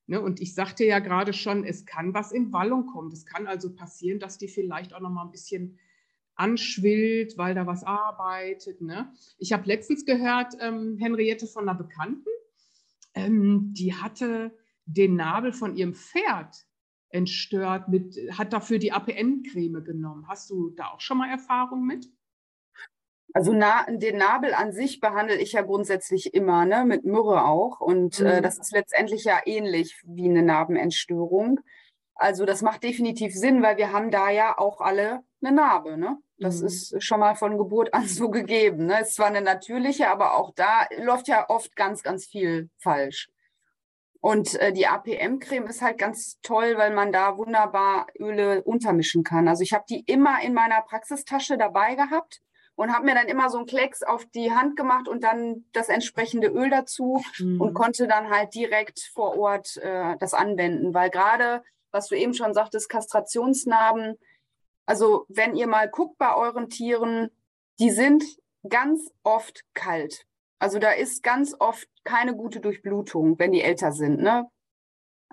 Ne, und ich sagte ja gerade schon, es kann was in Wallung kommen. Es kann also passieren, dass die vielleicht auch noch mal ein bisschen anschwillt, weil da was arbeitet. Ne? Ich habe letztens gehört, ähm, Henriette von einer Bekannten, ähm, die hatte den Nabel von ihrem Pferd entstört, mit, hat dafür die APN-Creme genommen. Hast du da auch schon mal Erfahrung mit? Also na, den Nabel an sich behandle ich ja grundsätzlich immer, ne, mit Myrrhe auch. Und äh, mhm. äh, das ist letztendlich ja ähnlich wie eine Narbenentstörung. Also das macht definitiv Sinn, weil wir haben da ja auch alle eine Narbe. Ne? Das mhm. ist schon mal von Geburt an so gegeben. Ne? Ist zwar eine natürliche, aber auch da läuft ja oft ganz, ganz viel falsch. Und äh, die APM-Creme ist halt ganz toll, weil man da wunderbar Öle untermischen kann. Also ich habe die immer in meiner Praxistasche dabei gehabt und habe mir dann immer so einen Klecks auf die Hand gemacht und dann das entsprechende Öl dazu mhm. und konnte dann halt direkt vor Ort äh, das anwenden, weil gerade, was du eben schon sagtest, Kastrationsnarben, also wenn ihr mal guckt bei euren Tieren, die sind ganz oft kalt. Also da ist ganz oft keine gute Durchblutung, wenn die älter sind. Ne?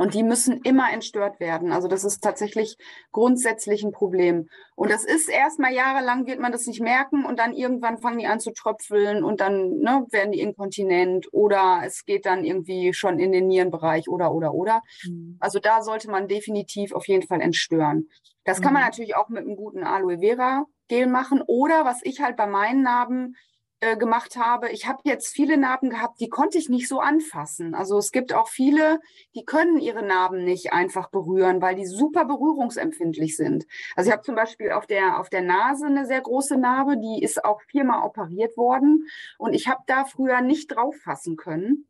Und die müssen immer entstört werden. Also das ist tatsächlich grundsätzlich ein Problem. Und das ist erstmal jahrelang wird man das nicht merken und dann irgendwann fangen die an zu tröpfeln und dann ne, werden die inkontinent oder es geht dann irgendwie schon in den Nierenbereich oder oder oder. Mhm. Also da sollte man definitiv auf jeden Fall entstören. Das kann man mhm. natürlich auch mit einem guten Aloe Vera Gel machen oder was ich halt bei meinen Narben äh, gemacht habe. Ich habe jetzt viele Narben gehabt, die konnte ich nicht so anfassen. Also es gibt auch viele, die können ihre Narben nicht einfach berühren, weil die super berührungsempfindlich sind. Also ich habe zum Beispiel auf der, auf der Nase eine sehr große Narbe, die ist auch viermal operiert worden und ich habe da früher nicht drauf fassen können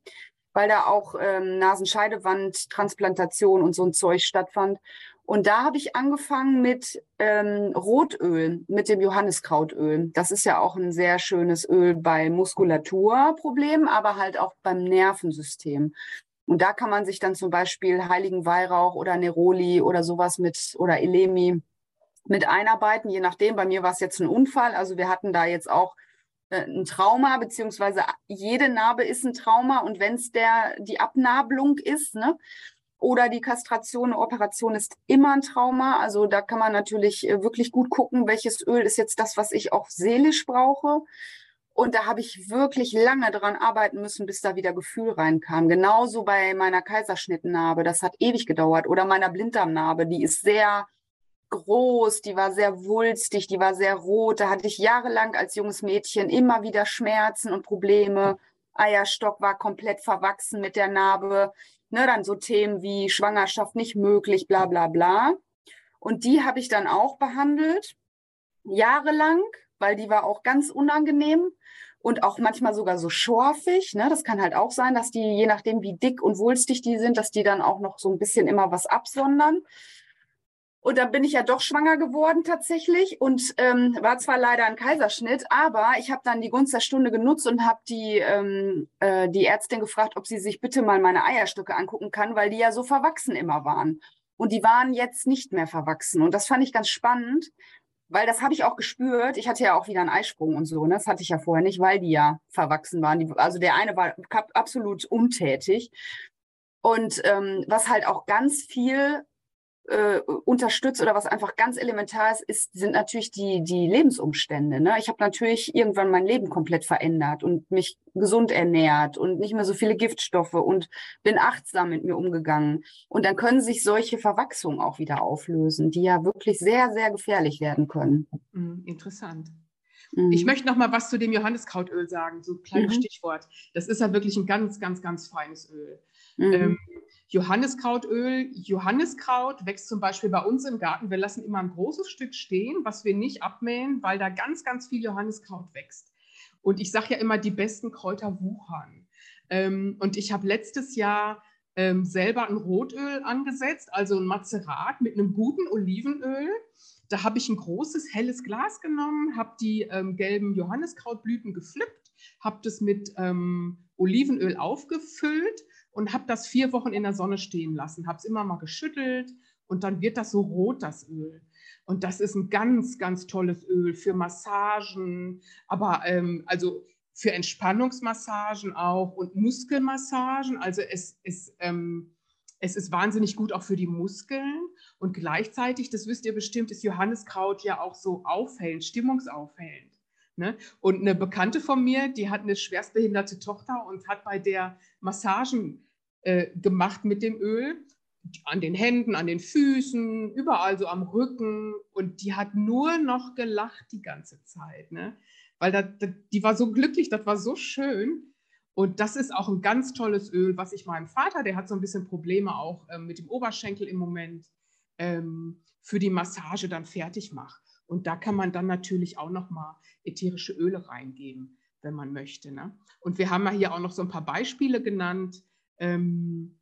weil da auch ähm, Nasenscheidewandtransplantation und so ein Zeug stattfand. Und da habe ich angefangen mit ähm, Rotöl, mit dem Johanniskrautöl. Das ist ja auch ein sehr schönes Öl bei Muskulaturproblemen, aber halt auch beim Nervensystem. Und da kann man sich dann zum Beispiel Heiligen Weihrauch oder Neroli oder sowas mit oder Elemi mit einarbeiten, je nachdem. Bei mir war es jetzt ein Unfall. Also wir hatten da jetzt auch äh, ein Trauma, beziehungsweise jede Narbe ist ein Trauma. Und wenn es der die Abnabelung ist, ne, oder die Kastration, eine Operation ist immer ein Trauma. Also da kann man natürlich äh, wirklich gut gucken, welches Öl ist jetzt das, was ich auch seelisch brauche. Und da habe ich wirklich lange daran arbeiten müssen, bis da wieder Gefühl reinkam. Genauso bei meiner Kaiserschnittnarbe, das hat ewig gedauert. Oder meiner Blinddarmnarbe, die ist sehr groß, die war sehr wulstig, die war sehr rot. Da hatte ich jahrelang als junges Mädchen immer wieder Schmerzen und Probleme. Eierstock war komplett verwachsen mit der Narbe. Ne, dann so Themen wie Schwangerschaft nicht möglich, bla bla bla. Und die habe ich dann auch behandelt, jahrelang, weil die war auch ganz unangenehm und auch manchmal sogar so schorfig. Ne? Das kann halt auch sein, dass die, je nachdem wie dick und wulstig die sind, dass die dann auch noch so ein bisschen immer was absondern. Und dann bin ich ja doch schwanger geworden tatsächlich und ähm, war zwar leider ein Kaiserschnitt, aber ich habe dann die Gunst der Stunde genutzt und habe die, ähm, äh, die Ärztin gefragt, ob sie sich bitte mal meine Eierstöcke angucken kann, weil die ja so verwachsen immer waren. Und die waren jetzt nicht mehr verwachsen. Und das fand ich ganz spannend, weil das habe ich auch gespürt. Ich hatte ja auch wieder einen Eisprung und so. Ne? Das hatte ich ja vorher nicht, weil die ja verwachsen waren. Die, also der eine war absolut untätig. Und ähm, was halt auch ganz viel äh, unterstützt oder was einfach ganz elementar ist, ist sind natürlich die, die Lebensumstände. Ne? Ich habe natürlich irgendwann mein Leben komplett verändert und mich gesund ernährt und nicht mehr so viele Giftstoffe und bin achtsam mit mir umgegangen. Und dann können sich solche Verwachsungen auch wieder auflösen, die ja wirklich sehr, sehr gefährlich werden können. Hm, interessant. Mhm. Ich möchte noch mal was zu dem Johanniskrautöl sagen, so ein kleines mhm. Stichwort. Das ist ja wirklich ein ganz, ganz, ganz feines Öl. Mhm. Ähm, Johanniskrautöl. Johanniskraut wächst zum Beispiel bei uns im Garten. Wir lassen immer ein großes Stück stehen, was wir nicht abmähen, weil da ganz, ganz viel Johanniskraut wächst. Und ich sage ja immer, die besten Kräuter wuchern. Ähm, und ich habe letztes Jahr ähm, selber ein Rotöl angesetzt, also ein Mazerat mit einem guten Olivenöl. Da habe ich ein großes helles Glas genommen, habe die ähm, gelben Johanniskrautblüten gepflückt, habe das mit ähm, Olivenöl aufgefüllt und habe das vier Wochen in der Sonne stehen lassen, habe es immer mal geschüttelt und dann wird das so rot, das Öl. Und das ist ein ganz, ganz tolles Öl für Massagen, aber ähm, also für Entspannungsmassagen auch und Muskelmassagen. Also es, es, ähm, es ist wahnsinnig gut auch für die Muskeln. Und gleichzeitig, das wisst ihr bestimmt, ist Johanniskraut ja auch so aufhellend, stimmungsaufhellend. Ne? Und eine Bekannte von mir, die hat eine schwerstbehinderte Tochter und hat bei der Massagen äh, gemacht mit dem Öl an den Händen, an den Füßen, überall so am Rücken. Und die hat nur noch gelacht die ganze Zeit. Ne? Weil da, da, die war so glücklich, das war so schön. Und das ist auch ein ganz tolles Öl, was ich meinem Vater, der hat so ein bisschen Probleme auch ähm, mit dem Oberschenkel im Moment, ähm, für die Massage dann fertig mache. Und da kann man dann natürlich auch nochmal ätherische Öle reingeben, wenn man möchte. Ne? Und wir haben ja hier auch noch so ein paar Beispiele genannt, ähm,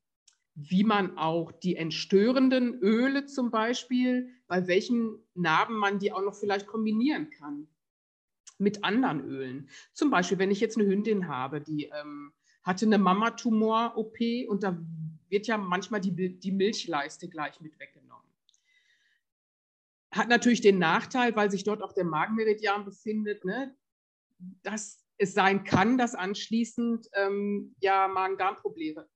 wie man auch die entstörenden Öle zum Beispiel, bei welchen Narben man die auch noch vielleicht kombinieren kann mit anderen Ölen. Zum Beispiel, wenn ich jetzt eine Hündin habe, die ähm, hatte eine Mamatumor-OP und da wird ja manchmal die, die Milchleiste gleich mit weggenommen. Hat natürlich den Nachteil, weil sich dort auch der Magenmeridian befindet, ne, dass es sein kann, dass anschließend ähm, ja Magen-Darm-Probleme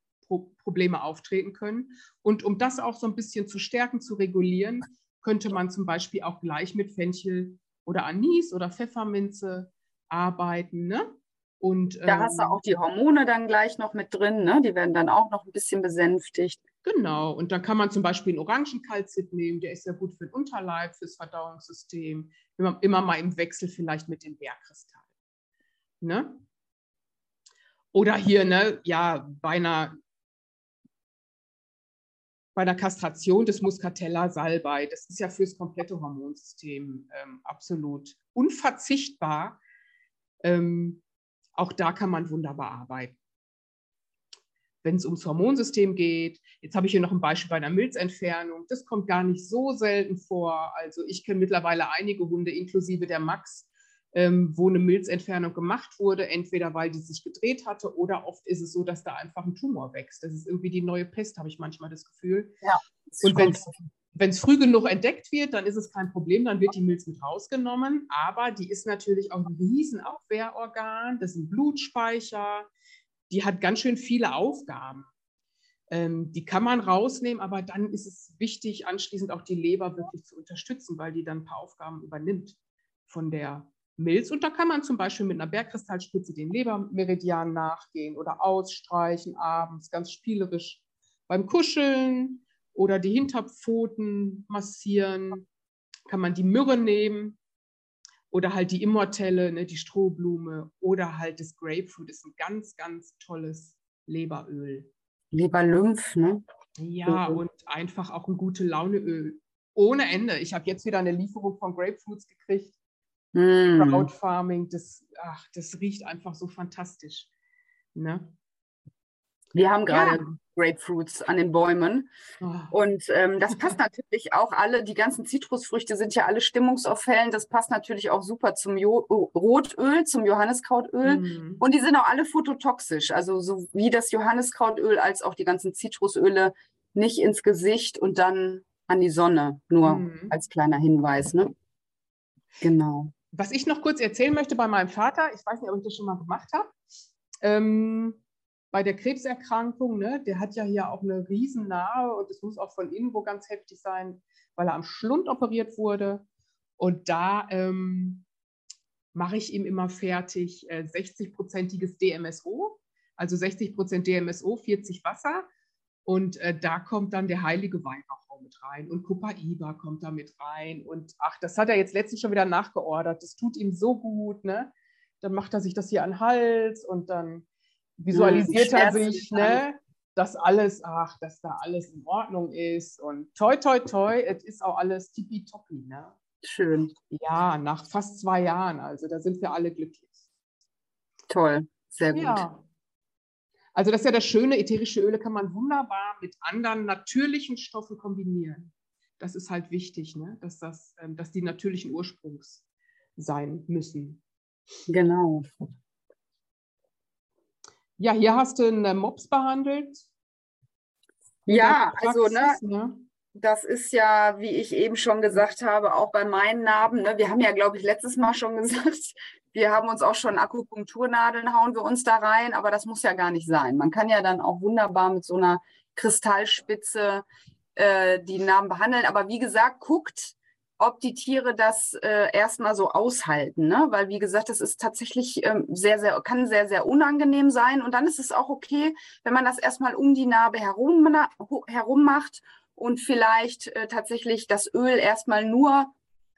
Probleme auftreten können. Und um das auch so ein bisschen zu stärken, zu regulieren, könnte man zum Beispiel auch gleich mit Fenchel oder Anis oder Pfefferminze arbeiten. Ne? Und, da ähm, hast du ähm, auch die Hormone dann gleich noch mit drin, ne? die werden dann auch noch ein bisschen besänftigt. Genau, und dann kann man zum Beispiel einen Orangenkalzit nehmen, der ist sehr gut für den Unterleib, fürs Verdauungssystem, immer, immer mal im Wechsel vielleicht mit dem Bergkristall. Ne? Oder hier, ne, ja, bei einer, bei einer Kastration des Muscatella Salbei, das ist ja fürs komplette Hormonsystem ähm, absolut unverzichtbar. Ähm, auch da kann man wunderbar arbeiten wenn es ums Hormonsystem geht. Jetzt habe ich hier noch ein Beispiel bei einer Milzentfernung. Das kommt gar nicht so selten vor. Also ich kenne mittlerweile einige Hunde, inklusive der Max, ähm, wo eine Milzentfernung gemacht wurde, entweder weil die sich gedreht hatte oder oft ist es so, dass da einfach ein Tumor wächst. Das ist irgendwie die neue Pest, habe ich manchmal das Gefühl. Ja, das Und wenn es früh genug entdeckt wird, dann ist es kein Problem, dann wird die Milz mit rausgenommen. Aber die ist natürlich auch ein Riesenaufwehrorgan, das ein Blutspeicher, die hat ganz schön viele Aufgaben. Ähm, die kann man rausnehmen, aber dann ist es wichtig, anschließend auch die Leber wirklich zu unterstützen, weil die dann ein paar Aufgaben übernimmt von der Milz. Und da kann man zum Beispiel mit einer Bergkristallspitze den Lebermeridian nachgehen oder ausstreichen abends, ganz spielerisch beim Kuscheln oder die Hinterpfoten massieren. Kann man die Myrrhe nehmen, oder halt die Immortelle, ne, die Strohblume oder halt das Grapefruit ist ein ganz, ganz tolles Leberöl. Leberlymph, ne? Ja, mhm. und einfach auch ein gute Launeöl. Ohne Ende. Ich habe jetzt wieder eine Lieferung von Grapefruits gekriegt. Mm. Crowdfarming, das, ach, das riecht einfach so fantastisch. Ne? Wir haben gerade ja. Grapefruits an den Bäumen. Oh. Und ähm, das passt natürlich auch alle, die ganzen Zitrusfrüchte sind ja alle stimmungsaufhellend. Das passt natürlich auch super zum jo Rotöl, zum Johanniskrautöl. Mm. Und die sind auch alle phototoxisch. Also so wie das Johanniskrautöl als auch die ganzen Zitrusöle nicht ins Gesicht und dann an die Sonne. Nur mm. als kleiner Hinweis. Ne? Genau. Was ich noch kurz erzählen möchte bei meinem Vater, ich weiß nicht, ob ich das schon mal gemacht habe. Ähm, bei der Krebserkrankung, ne, der hat ja hier auch eine Riesennahe und es muss auch von innen wo ganz heftig sein, weil er am Schlund operiert wurde. Und da ähm, mache ich ihm immer fertig äh, 60-prozentiges DMSO, also 60 Prozent DMSO, 40 Wasser. Und äh, da kommt dann der heilige Weihrauch mit rein und Copaiba kommt da mit rein. Und ach, das hat er jetzt letztens schon wieder nachgeordert. Das tut ihm so gut. Ne? Dann macht er sich das hier an den Hals und dann visualisiert er sich, ne? dass alles, ach, dass da alles in Ordnung ist und toi, toi, toi, es ist auch alles tippitoppi. Ne? Schön. Ja, nach fast zwei Jahren, also da sind wir alle glücklich. Toll, sehr gut. Ja. Also das ist ja das Schöne, ätherische Öle kann man wunderbar mit anderen natürlichen Stoffen kombinieren. Das ist halt wichtig, ne? dass, das, ähm, dass die natürlichen Ursprungs sein müssen. Genau. Ja, hier hast du einen Mops behandelt. Ja, also ne, ne, das ist ja, wie ich eben schon gesagt habe, auch bei meinen Narben. Ne, wir haben ja, glaube ich, letztes Mal schon gesagt, wir haben uns auch schon Akupunkturnadeln, hauen wir uns da rein, aber das muss ja gar nicht sein. Man kann ja dann auch wunderbar mit so einer Kristallspitze äh, die Narben behandeln. Aber wie gesagt, guckt, ob die Tiere das äh, erstmal so aushalten, ne? Weil wie gesagt, das ist tatsächlich ähm, sehr, sehr, kann sehr, sehr unangenehm sein. Und dann ist es auch okay, wenn man das erstmal um die Narbe herum, herum macht und vielleicht äh, tatsächlich das Öl erstmal nur,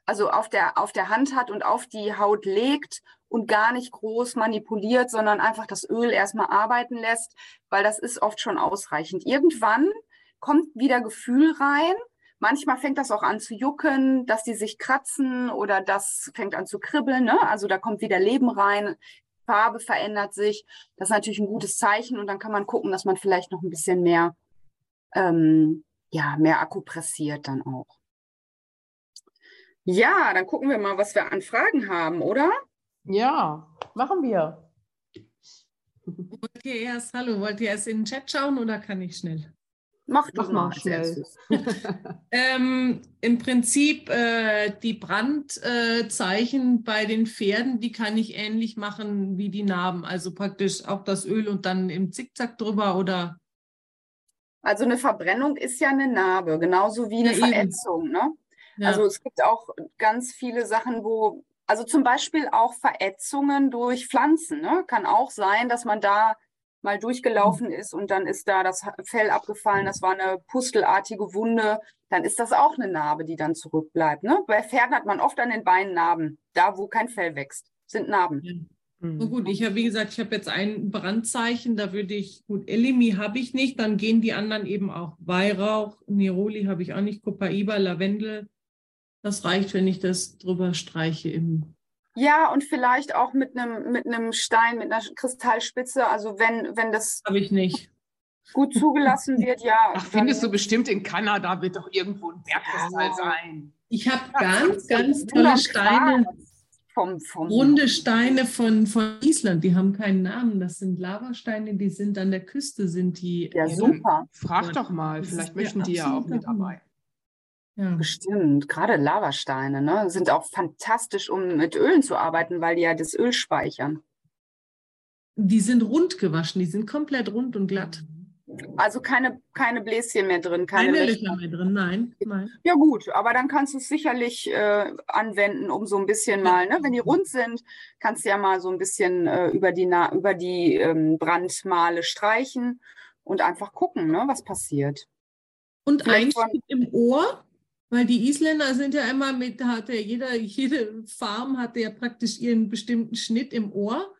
also auf der, auf der Hand hat und auf die Haut legt und gar nicht groß manipuliert, sondern einfach das Öl erstmal arbeiten lässt, weil das ist oft schon ausreichend. Irgendwann kommt wieder Gefühl rein Manchmal fängt das auch an zu jucken, dass die sich kratzen oder das fängt an zu kribbeln. Ne? Also da kommt wieder Leben rein, Farbe verändert sich. Das ist natürlich ein gutes Zeichen und dann kann man gucken, dass man vielleicht noch ein bisschen mehr, ähm, ja, mehr Akku pressiert dann auch. Ja, dann gucken wir mal, was wir an Fragen haben, oder? Ja, machen wir. Wollt ihr erst, hallo, wollt ihr erst in den Chat schauen oder kann ich schnell? Mach doch mal, schnell. ähm, Im Prinzip äh, die Brandzeichen äh, bei den Pferden, die kann ich ähnlich machen wie die Narben. Also praktisch auch das Öl und dann im Zickzack drüber oder. Also eine Verbrennung ist ja eine Narbe, genauso wie eine ja, Verätzung. Ne? Ja. Also es gibt auch ganz viele Sachen, wo, also zum Beispiel auch Verätzungen durch Pflanzen. Ne? Kann auch sein, dass man da mal durchgelaufen ist und dann ist da das Fell abgefallen, das war eine pustelartige Wunde, dann ist das auch eine Narbe, die dann zurückbleibt. Ne? Bei Pferden hat man oft an den Beinen Narben, da wo kein Fell wächst, sind Narben. Ja. Mhm. gut, ich habe, wie gesagt, ich habe jetzt ein Brandzeichen, da würde ich, gut, Elimi habe ich nicht, dann gehen die anderen eben auch. Weihrauch, Neroli habe ich auch nicht, Copaiba, Lavendel. Das reicht, wenn ich das drüber streiche im ja, und vielleicht auch mit einem mit einem Stein, mit einer Kristallspitze. Also wenn, wenn das habe ich nicht gut zugelassen wird, ja. Ach, findest du bestimmt in Kanada wird doch irgendwo ein Bergkristall ja. sein. Ich habe ganz, ganz tolle Steine. Vom, vom runde Steine von, von Island, die haben keinen Namen. Das sind Lavasteine, die sind an der Küste, sind die. Ja, super. Frag doch mal, vielleicht möchten die ja auch mitarbeiten. Ja. Bestimmt. Gerade Lavasteine ne, sind auch fantastisch, um mit Ölen zu arbeiten, weil die ja das Öl speichern. Die sind rund gewaschen, die sind komplett rund und glatt. Also keine, keine Bläschen mehr drin, keine, keine Löcher mehr drin, nein, nein. Ja gut, aber dann kannst du es sicherlich äh, anwenden, um so ein bisschen mal, ne, wenn die rund sind, kannst du ja mal so ein bisschen äh, über die, über die ähm, Brandmale streichen und einfach gucken, ne, was passiert. Und ein im Ohr, weil die Isländer sind ja immer mit, hatte jeder, jede Farm hatte ja praktisch ihren bestimmten Schnitt im Ohr.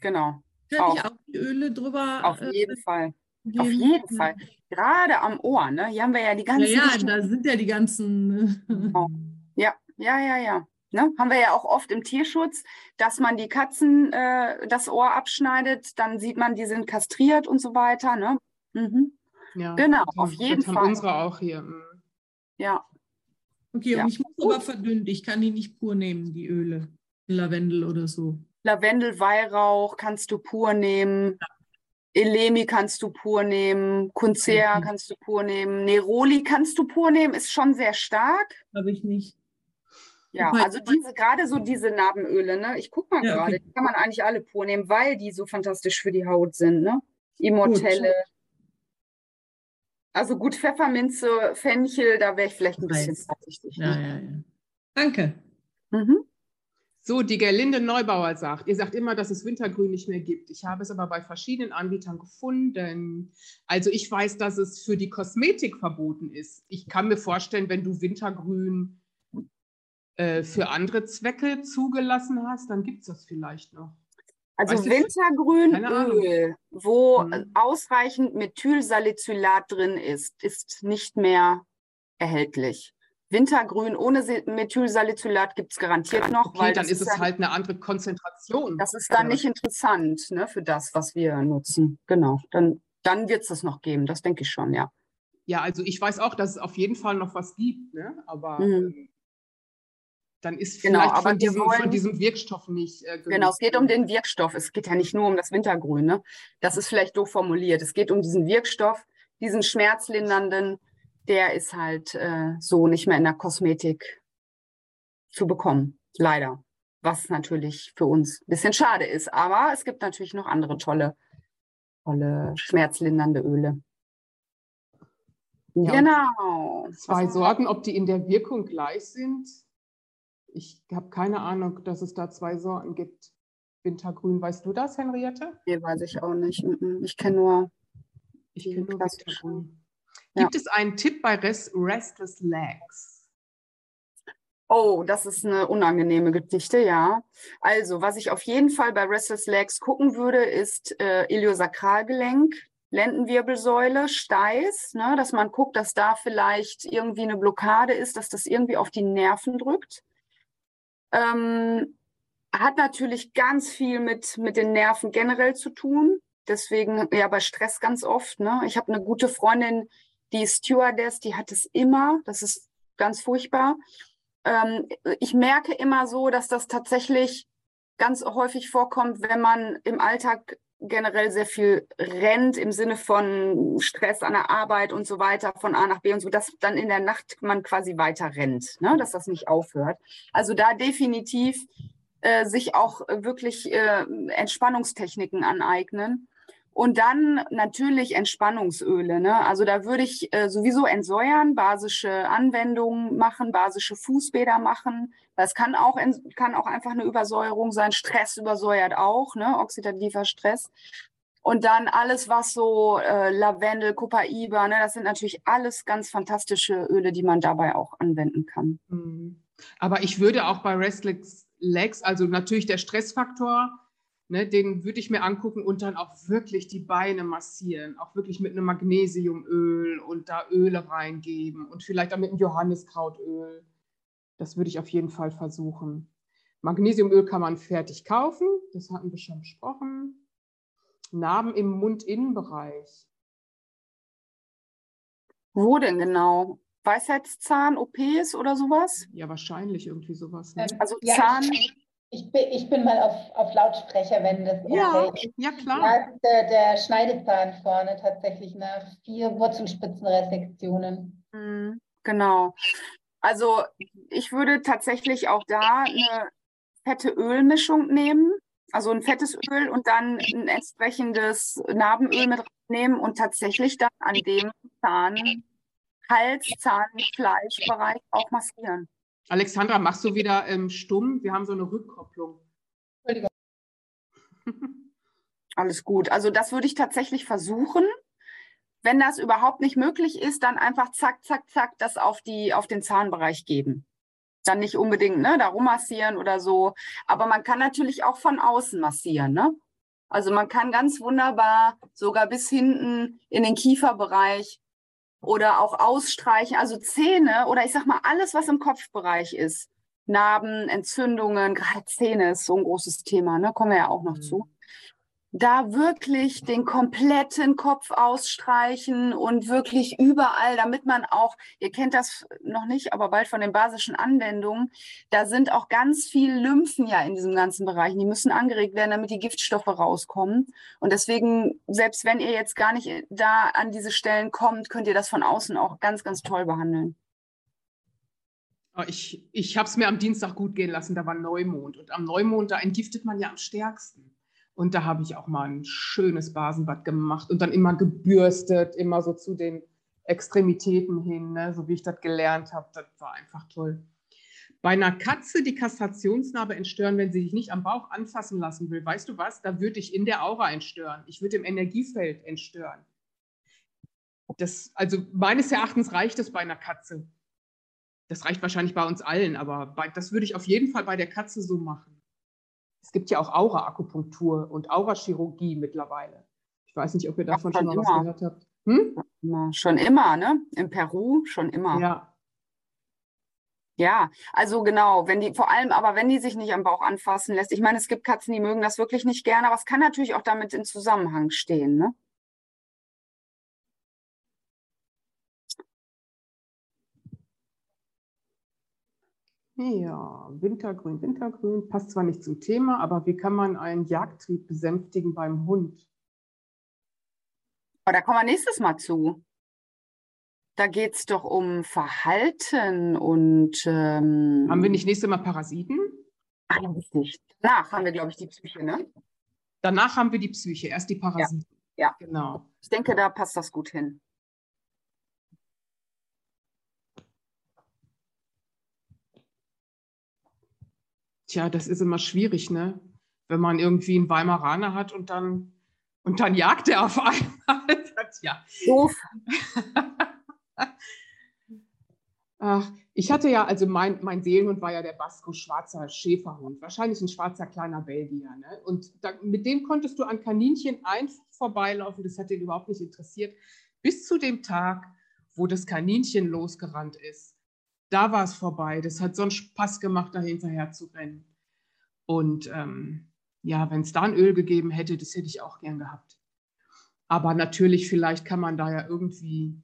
Genau. Kann auch. ich auch die Öle drüber. Auf äh, jeden Fall. Geben. Auf jeden Fall. Gerade am Ohr, ne? Hier haben wir ja die ganzen. Ja, ja da sind ja die ganzen. Genau. Ja, ja, ja, ja. Ne? Haben wir ja auch oft im Tierschutz, dass man die Katzen äh, das Ohr abschneidet, dann sieht man, die sind kastriert und so weiter. Ne? Mhm. Ja, genau, auf jeden Fall. Haben unsere auch hier. Ja. Okay, ja. und ich muss aber verdünnt. Ich kann die nicht pur nehmen, die Öle. Lavendel oder so. Lavendel, Weihrauch kannst du pur nehmen. Ja. Elemi kannst du pur nehmen. Kunzea mhm. kannst du pur nehmen. Neroli kannst du pur nehmen. Ist schon sehr stark. Habe ich nicht. Ja, also diese, gerade so diese Narbenöle, ne? Ich gucke mal ja, gerade, okay. die kann man eigentlich alle pur nehmen, weil die so fantastisch für die Haut sind, ne? Immortelle. Gut. Also gut, Pfefferminze, Fenchel, da wäre ich vielleicht ein bisschen vorsichtig. Ja, ja, ja. Danke. Mhm. So, die Gerlinde Neubauer sagt, ihr sagt immer, dass es Wintergrün nicht mehr gibt. Ich habe es aber bei verschiedenen Anbietern gefunden. Also ich weiß, dass es für die Kosmetik verboten ist. Ich kann mir vorstellen, wenn du Wintergrün äh, für andere Zwecke zugelassen hast, dann gibt es das vielleicht noch. Also Weißt Wintergrünöl, wo Mhm. ausreichend Methylsalicylat drin ist, ist nicht mehr erhältlich. Wintergrün ohne Methylsalicylat gibt es garantiert noch, Okay, weil dann ist es ja, halt eine andere Konzentration. das ist dann nicht interessant ne, für das, was wir nutzen. Genau, dann, dann wird es das noch geben, das denke ich schon, ja. Ja, also ich weiß auch, dass es auf jeden Fall noch was gibt, ne? aber Mhm. ähm, dann ist Genau, vielleicht aber von, diesem, wollen- von diesem Wirkstoff nicht. Äh, Genau, es geht um den Wirkstoff. Es geht ja nicht nur um das Wintergrün. Ne? Das ist vielleicht doof formuliert. Es geht um diesen Wirkstoff, diesen schmerzlindernden, der ist halt äh, so nicht mehr in der Kosmetik zu bekommen. Leider. Was natürlich für uns ein bisschen schade ist. Aber es gibt natürlich noch andere tolle, tolle schmerzlindernde Öle. Ja, genau. Zwei Sorten, ob die in der Wirkung gleich sind. Ich habe keine Ahnung, dass es da zwei Sorten gibt. Wintergrün, weißt du das, Henriette? Nee, weiß ich auch nicht. Ich kenne nur. Ich kenne nur. Wintergrün. Ja. Gibt es einen Tipp bei Rest, Restless Legs? Oh, das ist eine unangenehme Geschichte, ja. Also, was ich auf jeden Fall bei Restless Legs gucken würde, ist äh, Iliosakralgelenk, Lendenwirbelsäule, Steiß, ne, dass man guckt, dass da vielleicht irgendwie eine Blockade ist, dass das irgendwie auf die Nerven drückt. Ähm, hat natürlich ganz viel mit, mit den Nerven generell zu tun. Deswegen ja bei Stress ganz oft. Ne? Ich habe eine gute Freundin, die Stewardess, die hat es immer. Das ist ganz furchtbar. Ähm, ich merke immer so, dass das tatsächlich ganz häufig vorkommt, wenn man im Alltag generell sehr viel rennt im Sinne von Stress an der Arbeit und so weiter, von A nach B und so, dass dann in der Nacht man quasi weiter rennt, ne? dass das nicht aufhört. Also da definitiv äh, sich auch wirklich äh, Entspannungstechniken aneignen. Und dann natürlich Entspannungsöle. Ne? Also da würde ich äh, sowieso entsäuern, basische Anwendungen machen, basische Fußbäder machen. Das kann auch, kann auch einfach eine Übersäuerung sein. Stress übersäuert auch, ne? oxidativer Stress. Und dann alles, was so äh, Lavendel, Copaiba, ne? das sind natürlich alles ganz fantastische Öle, die man dabei auch anwenden kann. Mhm. Aber ich würde auch bei Restless Legs, also natürlich der Stressfaktor, ne, den würde ich mir angucken und dann auch wirklich die Beine massieren, auch wirklich mit einem Magnesiumöl und da Öle reingeben und vielleicht auch mit einem Johanniskrautöl. Das würde ich auf jeden Fall versuchen. Magnesiumöl kann man fertig kaufen, das hatten wir schon besprochen. Narben im Mundinnenbereich. Wo denn genau? Weisheitszahn, OPs oder sowas? Ja, wahrscheinlich irgendwie sowas. Ne? Also Ja, Zahn. Ich bin, ich bin mal auf, auf Lautsprecher, wenn das Ja, okay ist. ja klar. Da ist der, der Schneidezahn vorne tatsächlich nach vier Wurzelspitzenresektionen. Mhm, Genau. Also ich würde tatsächlich auch da eine fette Ölmischung nehmen, also ein fettes Öl und dann ein entsprechendes Narbenöl mit nehmen und tatsächlich dann an dem Zahn, Hals, Zahn, Fleischbereich auch massieren. Alexandra, machst du wieder ähm, stumm? Wir haben so eine Rückkopplung. Entschuldigung. Alles gut. Also das würde ich tatsächlich versuchen. Wenn das überhaupt nicht möglich ist, dann einfach zack, zack, zack, das auf, die, auf den Zahnbereich geben. Dann nicht unbedingt ne, da rummassieren oder so. Aber man kann natürlich auch von außen massieren. Ne? Also man kann ganz wunderbar sogar bis hinten in den Kieferbereich oder auch ausstreichen. Also Zähne oder ich sag mal alles, was im Kopfbereich ist. Narben, Entzündungen, gerade Zähne ist so ein großes Thema. Ne? Kommen wir ja auch noch Mhm. zu da wirklich den kompletten Kopf ausstreichen und wirklich überall, damit man auch, ihr kennt das noch nicht, aber bald von den basischen Anwendungen, da sind auch ganz viel Lymphen ja in diesem ganzen Bereich. Die müssen angeregt werden, damit die Giftstoffe rauskommen. Und deswegen, selbst wenn ihr jetzt gar nicht da an diese Stellen kommt, könnt ihr das von außen auch ganz, ganz toll behandeln. Aber Ich, ich habe es mir am Dienstag gut gehen lassen, da war Neumond. Und am Neumond, da entgiftet man ja am stärksten. Und da habe ich auch mal ein schönes Basenbad gemacht und dann immer gebürstet, immer so zu den Extremitäten hin, ne? so wie ich das gelernt habe. Das war einfach toll. Bei einer Katze die Kastrationsnarbe entstören, wenn sie sich nicht am Bauch anfassen lassen will. Weißt du was? Da würde ich in der Aura entstören. Ich würde im Energiefeld entstören. Das, also meines Erachtens reicht es bei einer Katze. Das reicht wahrscheinlich bei uns allen, aber bei, das würde ich auf jeden Fall bei der Katze so machen. Es gibt ja auch Aura-Akupunktur und Aurachirurgie mittlerweile. Ich weiß nicht, ob ihr davon schon, schon mal was gehört habt. Hm? Schon immer, ne? In Peru schon immer. Ja. Ja, also genau, wenn die, vor allem aber, wenn die sich nicht am Bauch anfassen lässt. Ich meine, es gibt Katzen, die mögen das wirklich nicht gerne, aber es kann natürlich auch damit in Zusammenhang stehen, ne? Ja, Wintergrün, Wintergrün passt zwar nicht zum Thema, aber wie kann man einen Jagdtrieb besänftigen beim Hund? Aber da kommen wir nächstes Mal zu. Da geht es doch um Verhalten und. Ähm, haben wir nicht nächstes Mal Parasiten? Ach ja, richtig. Danach haben wir, glaube ich, die Psyche, ne? Danach haben wir die Psyche, erst die Parasiten. Ja. ja. Genau. Ich denke, da passt das gut hin. Tja, das ist immer schwierig, ne? Wenn man irgendwie einen Weimaraner hat und dann, und dann jagt er auf einmal. ja. Doof. Ach, ich hatte ja, also mein, mein Seelenhund war ja der Basko, schwarzer Schäferhund, wahrscheinlich ein schwarzer kleiner Belgier. Ne? Und da, mit dem konntest du an Kaninchen einfach vorbeilaufen, das hat ihn überhaupt nicht interessiert, bis zu dem Tag, wo das Kaninchen losgerannt ist da war es vorbei. Das hat so einen Spaß gemacht, da hinterher zu rennen. Und ähm, ja, wenn es da ein Öl gegeben hätte, das hätte ich auch gern gehabt. Aber natürlich, vielleicht kann man da ja irgendwie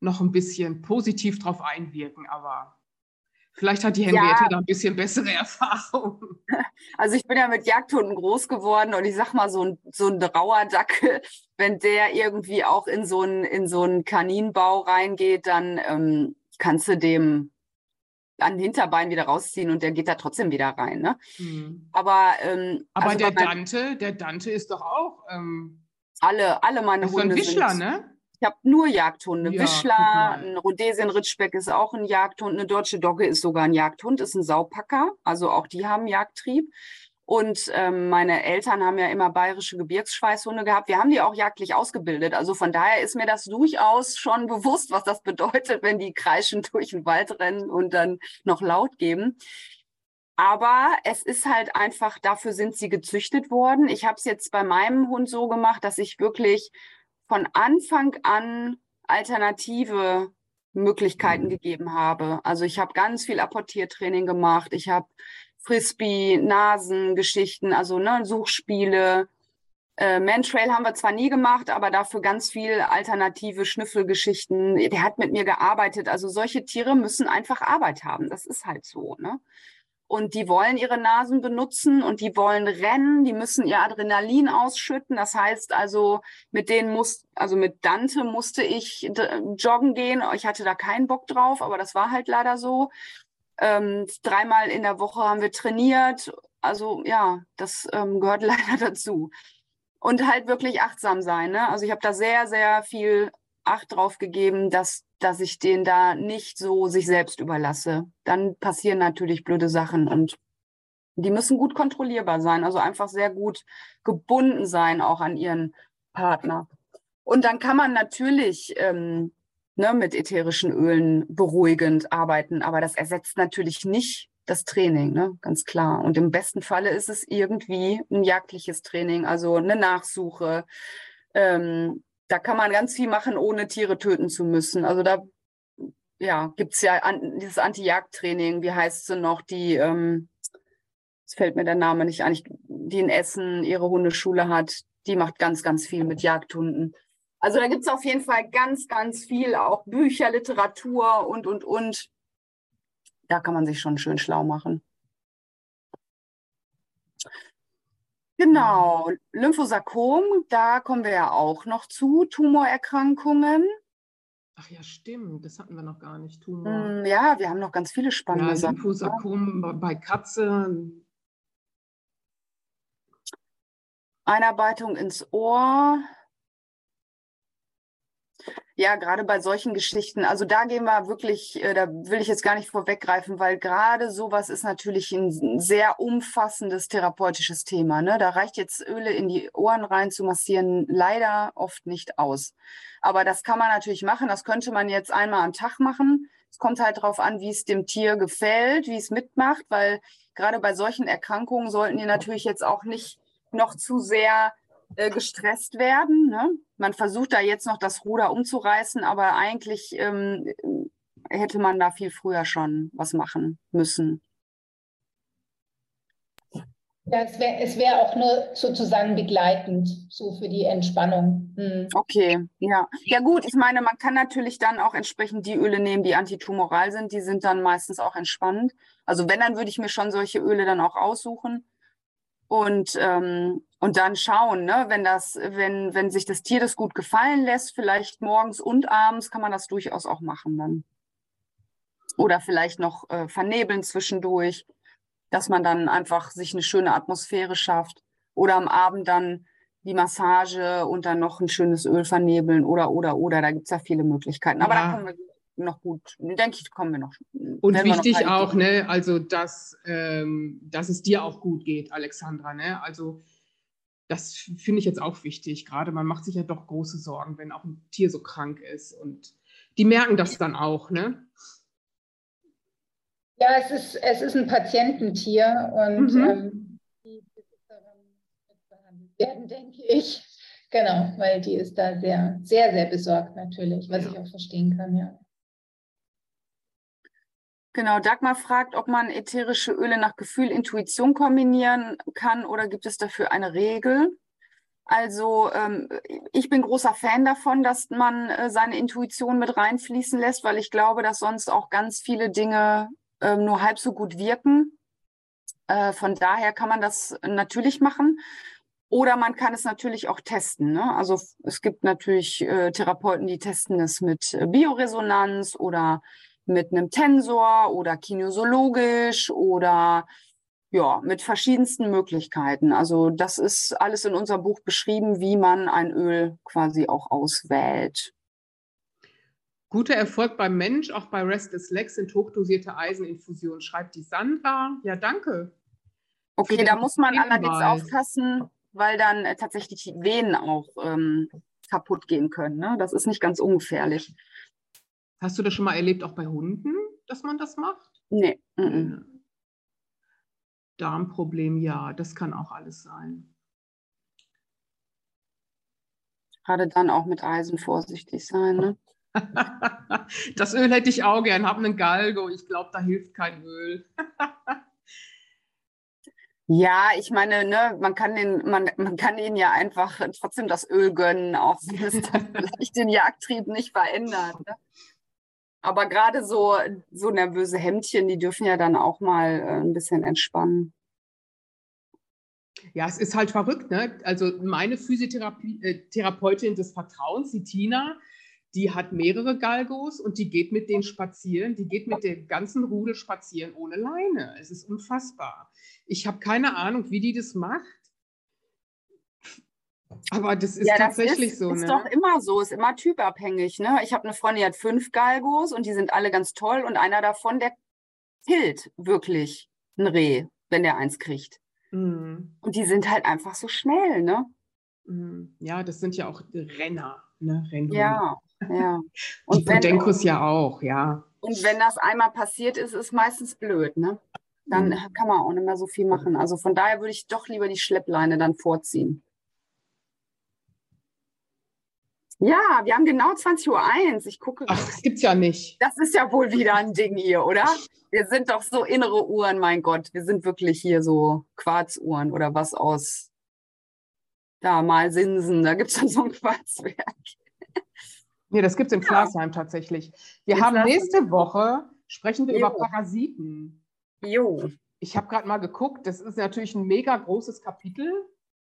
noch ein bisschen positiv drauf einwirken, aber vielleicht hat die Henriette ja. da ein bisschen bessere Erfahrung. Also ich bin ja mit Jagdhunden groß geworden und ich sag mal, so ein, so ein Trauerdackel, wenn der irgendwie auch in so einen, in so einen Kaninbau reingeht, dann ähm, kannst du dem an den Hinterbein wieder rausziehen und der geht da trotzdem wieder rein. Ne? Mhm. Aber, ähm, Aber also der Dante, der Dante ist doch auch. Ähm, alle, alle meine ist Hunde. Ein Wischler, sind, ne? Ich habe nur Jagdhunde. Ja, Wischler, ein Rhodesien-Ritschbeck ist auch ein Jagdhund, eine deutsche Dogge ist sogar ein Jagdhund, ist ein Saupacker. Also auch die haben Jagdtrieb. Und ähm, meine Eltern haben ja immer bayerische Gebirgsschweißhunde gehabt. Wir haben die auch jagdlich ausgebildet. Also von daher ist mir das durchaus schon bewusst, was das bedeutet, wenn die kreischen durch den Wald rennen und dann noch laut geben. Aber es ist halt einfach, dafür sind sie gezüchtet worden. Ich habe es jetzt bei meinem Hund so gemacht, dass ich wirklich von Anfang an alternative Möglichkeiten gegeben habe. Also ich habe ganz viel Apportiertraining gemacht. Ich habe Frisbee, Nasengeschichten, also ne, Suchspiele. Äh, Mantrail haben wir zwar nie gemacht, aber dafür ganz viel alternative Schnüffelgeschichten. Der hat mit mir gearbeitet. Also solche Tiere müssen einfach Arbeit haben. Das ist halt so. Ne? Und die wollen ihre Nasen benutzen und die wollen rennen, die müssen ihr Adrenalin ausschütten. Das heißt also, mit denen muss, also mit Dante musste ich joggen gehen. Ich hatte da keinen Bock drauf, aber das war halt leider so. Ähm, dreimal in der Woche haben wir trainiert. Also ja, das ähm, gehört leider dazu. Und halt wirklich achtsam sein. Ne? Also ich habe da sehr, sehr viel Acht drauf gegeben, dass, dass ich den da nicht so sich selbst überlasse. Dann passieren natürlich blöde Sachen und die müssen gut kontrollierbar sein, also einfach sehr gut gebunden sein auch an ihren Partner. Und dann kann man natürlich ähm, ne, mit ätherischen Ölen beruhigend arbeiten. Aber das ersetzt natürlich nicht das Training, ne? ganz klar. Und im besten Falle ist es irgendwie ein jagdliches Training, also eine Nachsuche. Ähm, da kann man ganz viel machen, ohne Tiere töten zu müssen. Also da ja, gibt es ja an, dieses Anti-Jagd-Training, wie heißt sie noch, die, ähm, es fällt mir der Name nicht ein, die in Essen ihre Hundeschule hat, die macht ganz, ganz viel mit Jagdhunden. Also da gibt es auf jeden Fall ganz, ganz viel, auch Bücher, Literatur und, und, und. Da kann man sich schon schön schlau machen. Genau, Lymphosarkom, da kommen wir ja auch noch zu, Tumorerkrankungen. Ach ja, stimmt, das hatten wir noch gar nicht. Tumor. Mm, ja, wir haben noch ganz viele spannende ja, Sachen. Lymphosarkom bei Katze. Einarbeitung ins Ohr. Ja, gerade bei solchen Geschichten. Also da gehen wir wirklich, äh, da will ich jetzt gar nicht vorweggreifen, weil gerade sowas ist natürlich ein sehr umfassendes therapeutisches Thema. Ne? Da reicht jetzt Öle in die Ohren rein zu massieren leider oft nicht aus. Aber das kann man natürlich machen. Das könnte man jetzt einmal am Tag machen. Es kommt halt darauf an, wie es dem Tier gefällt, wie es mitmacht, weil gerade bei solchen Erkrankungen sollten die natürlich jetzt auch nicht noch zu sehr äh, gestresst werden. Ne? Man versucht da jetzt noch das Ruder umzureißen, aber eigentlich ähm, hätte man da viel früher schon was machen müssen. Ja, es wäre wär auch nur sozusagen begleitend, so für die Entspannung. Hm. Okay, ja. Ja gut, ich meine, man kann natürlich dann auch entsprechend die Öle nehmen, die antitumoral sind. Die sind dann meistens auch entspannend. Also wenn, dann würde ich mir schon solche Öle dann auch aussuchen. Und, ähm, und dann schauen, ne, wenn das, wenn, wenn sich das Tier das gut gefallen lässt, vielleicht morgens und abends kann man das durchaus auch machen dann. Oder vielleicht noch äh, vernebeln zwischendurch dass man dann einfach sich eine schöne Atmosphäre schafft. Oder am Abend dann die Massage und dann noch ein schönes Öl vernebeln oder, oder, oder. Da gibt es ja viele Möglichkeiten. Aber ja. da kommen wir noch gut, denke ich, kommen wir noch. Und wichtig noch auch, ne, also dass, ähm, dass es dir auch gut geht, Alexandra. Ne? Also das finde ich jetzt auch wichtig. Gerade man macht sich ja doch große Sorgen, wenn auch ein Tier so krank ist. Und die merken das dann auch, ne? Ja, es ist, es ist ein Patiententier und mhm. ähm, die Besitzerin wird behandelt werden, denke ich. Genau, weil die ist da sehr, sehr, sehr besorgt natürlich, was ich auch verstehen kann, ja. Genau, Dagmar fragt, ob man ätherische Öle nach Gefühl, Intuition kombinieren kann oder gibt es dafür eine Regel? Also ähm, ich bin großer Fan davon, dass man äh, seine Intuition mit reinfließen lässt, weil ich glaube, dass sonst auch ganz viele Dinge ähm, nur halb so gut wirken. Äh, von daher kann man das natürlich machen. Oder man kann es natürlich auch testen. Ne? Also es gibt natürlich äh, Therapeuten, die testen es mit äh, Bioresonanz oder mit einem Tensor oder kinesiologisch oder ja, mit verschiedensten Möglichkeiten. Also das ist alles in unserem Buch beschrieben, wie man ein Öl quasi auch auswählt. Guter Erfolg beim Mensch, auch bei Restless Legs sind hochdosierte Eiseninfusionen, schreibt die Sandra. Ja, danke. Okay, da muss man Hinweis. allerdings aufpassen, weil dann äh, tatsächlich die Venen auch ähm, kaputt gehen können. Ne? Das ist nicht ganz ungefährlich. Hast du das schon mal erlebt, auch bei Hunden, dass man das macht? Nee. -mm. Darmproblem, ja, das kann auch alles sein. Gerade dann auch mit Eisen vorsichtig sein. Ne? das Öl hätte ich auch gern, habe einen Galgo. Ich glaube, da hilft kein Öl. ja, ich meine, ne, man kann den, man, man kann ihnen ja einfach trotzdem das Öl gönnen, auch wenn es vielleicht den Jagdtrieb nicht verändert. Ne? Aber gerade so, so nervöse Hemdchen, die dürfen ja dann auch mal äh, ein bisschen entspannen. Ja, es ist halt verrückt, ne? Also meine Physiotherapeutin äh, des Vertrauens, die Tina, die hat mehrere Galgos und die geht mit denen spazieren. Die geht mit dem ganzen Rudel spazieren ohne Leine. Es ist unfassbar. Ich habe keine Ahnung, wie die das macht. Aber das ist ja, das tatsächlich ist, so. Ist ne? doch immer so, ist immer typabhängig. Ne? Ich habe eine Freundin, die hat fünf Galgos und die sind alle ganz toll. Und einer davon, der killt wirklich ein Reh, wenn der eins kriegt. Mhm. Und die sind halt einfach so schnell, ne? Mhm. Ja, das sind ja auch Renner, ne? Rennhunde. Ja, ja. Und die Podenkus ja auch, ja. Und wenn das einmal passiert ist, ist meistens blöd, ne? Dann mhm. kann man auch nicht mehr so viel machen. Also von daher würde ich doch lieber die Schleppleine dann vorziehen. Ja, wir haben genau 20.01 Uhr. Ich gucke. Ach, das gibt's ja nicht. Das ist ja wohl wieder ein Ding hier, oder? Wir sind doch so innere Uhren, mein Gott. Wir sind wirklich hier so Quarzuhren oder was aus da mal Sinsen. Da gibt es dann so ein Quarzwerk. Nee, das gibt es in Klaasheim tatsächlich. Wir in haben nächste Woche, sprechen wir jo. über Parasiten. Jo. Ich habe gerade mal geguckt, das ist natürlich ein mega großes Kapitel.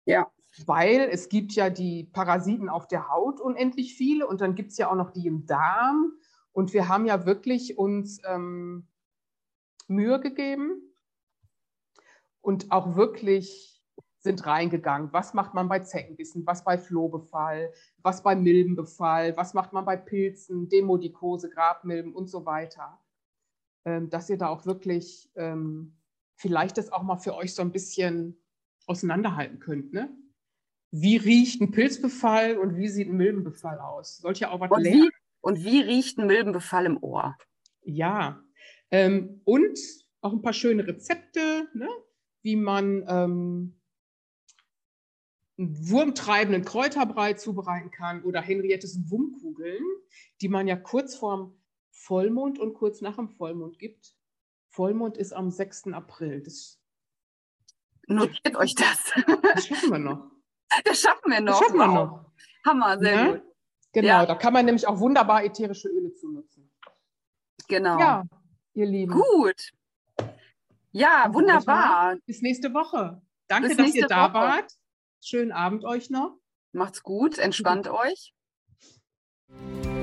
Ja. Weil es gibt ja die Parasiten auf der Haut unendlich viele und dann gibt es ja auch noch die im Darm. Und wir haben ja wirklich uns ähm, Mühe gegeben und auch wirklich sind reingegangen. Was macht man bei Zeckenbissen, was bei Flohbefall, was bei Milbenbefall, was macht man bei Pilzen, Demodikose, Grabmilben und so weiter. Ähm, dass ihr da auch wirklich ähm, vielleicht das auch mal für euch so ein bisschen auseinanderhalten könnt. Ne? Wie riecht ein Pilzbefall und wie sieht ein Milbenbefall aus? Sollt ihr auch was und lernen? Wie, und wie riecht ein Milbenbefall im Ohr? Ja. Ähm, und auch ein paar schöne Rezepte, ne? wie man ähm, einen wurmtreibenden Kräuterbrei zubereiten kann oder Henriettes Wummkugeln, die man ja kurz vorm Vollmond und kurz nach dem Vollmond gibt. Vollmond ist am 6. April. Das, Notiert euch das. das schaffen wir noch. Das schaffen wir noch. Das schaffen wir Wow. noch. Hammer, sehr Ja? gut. Genau, Ja. da kann man nämlich auch wunderbar ätherische Öle zu nutzen. Genau. Ja, ihr Lieben. Gut. Ja, Also, wunderbar. Bis nächste Woche. Danke, dass ihr da Woche. wart. Schönen Abend euch noch. Macht's gut, entspannt euch.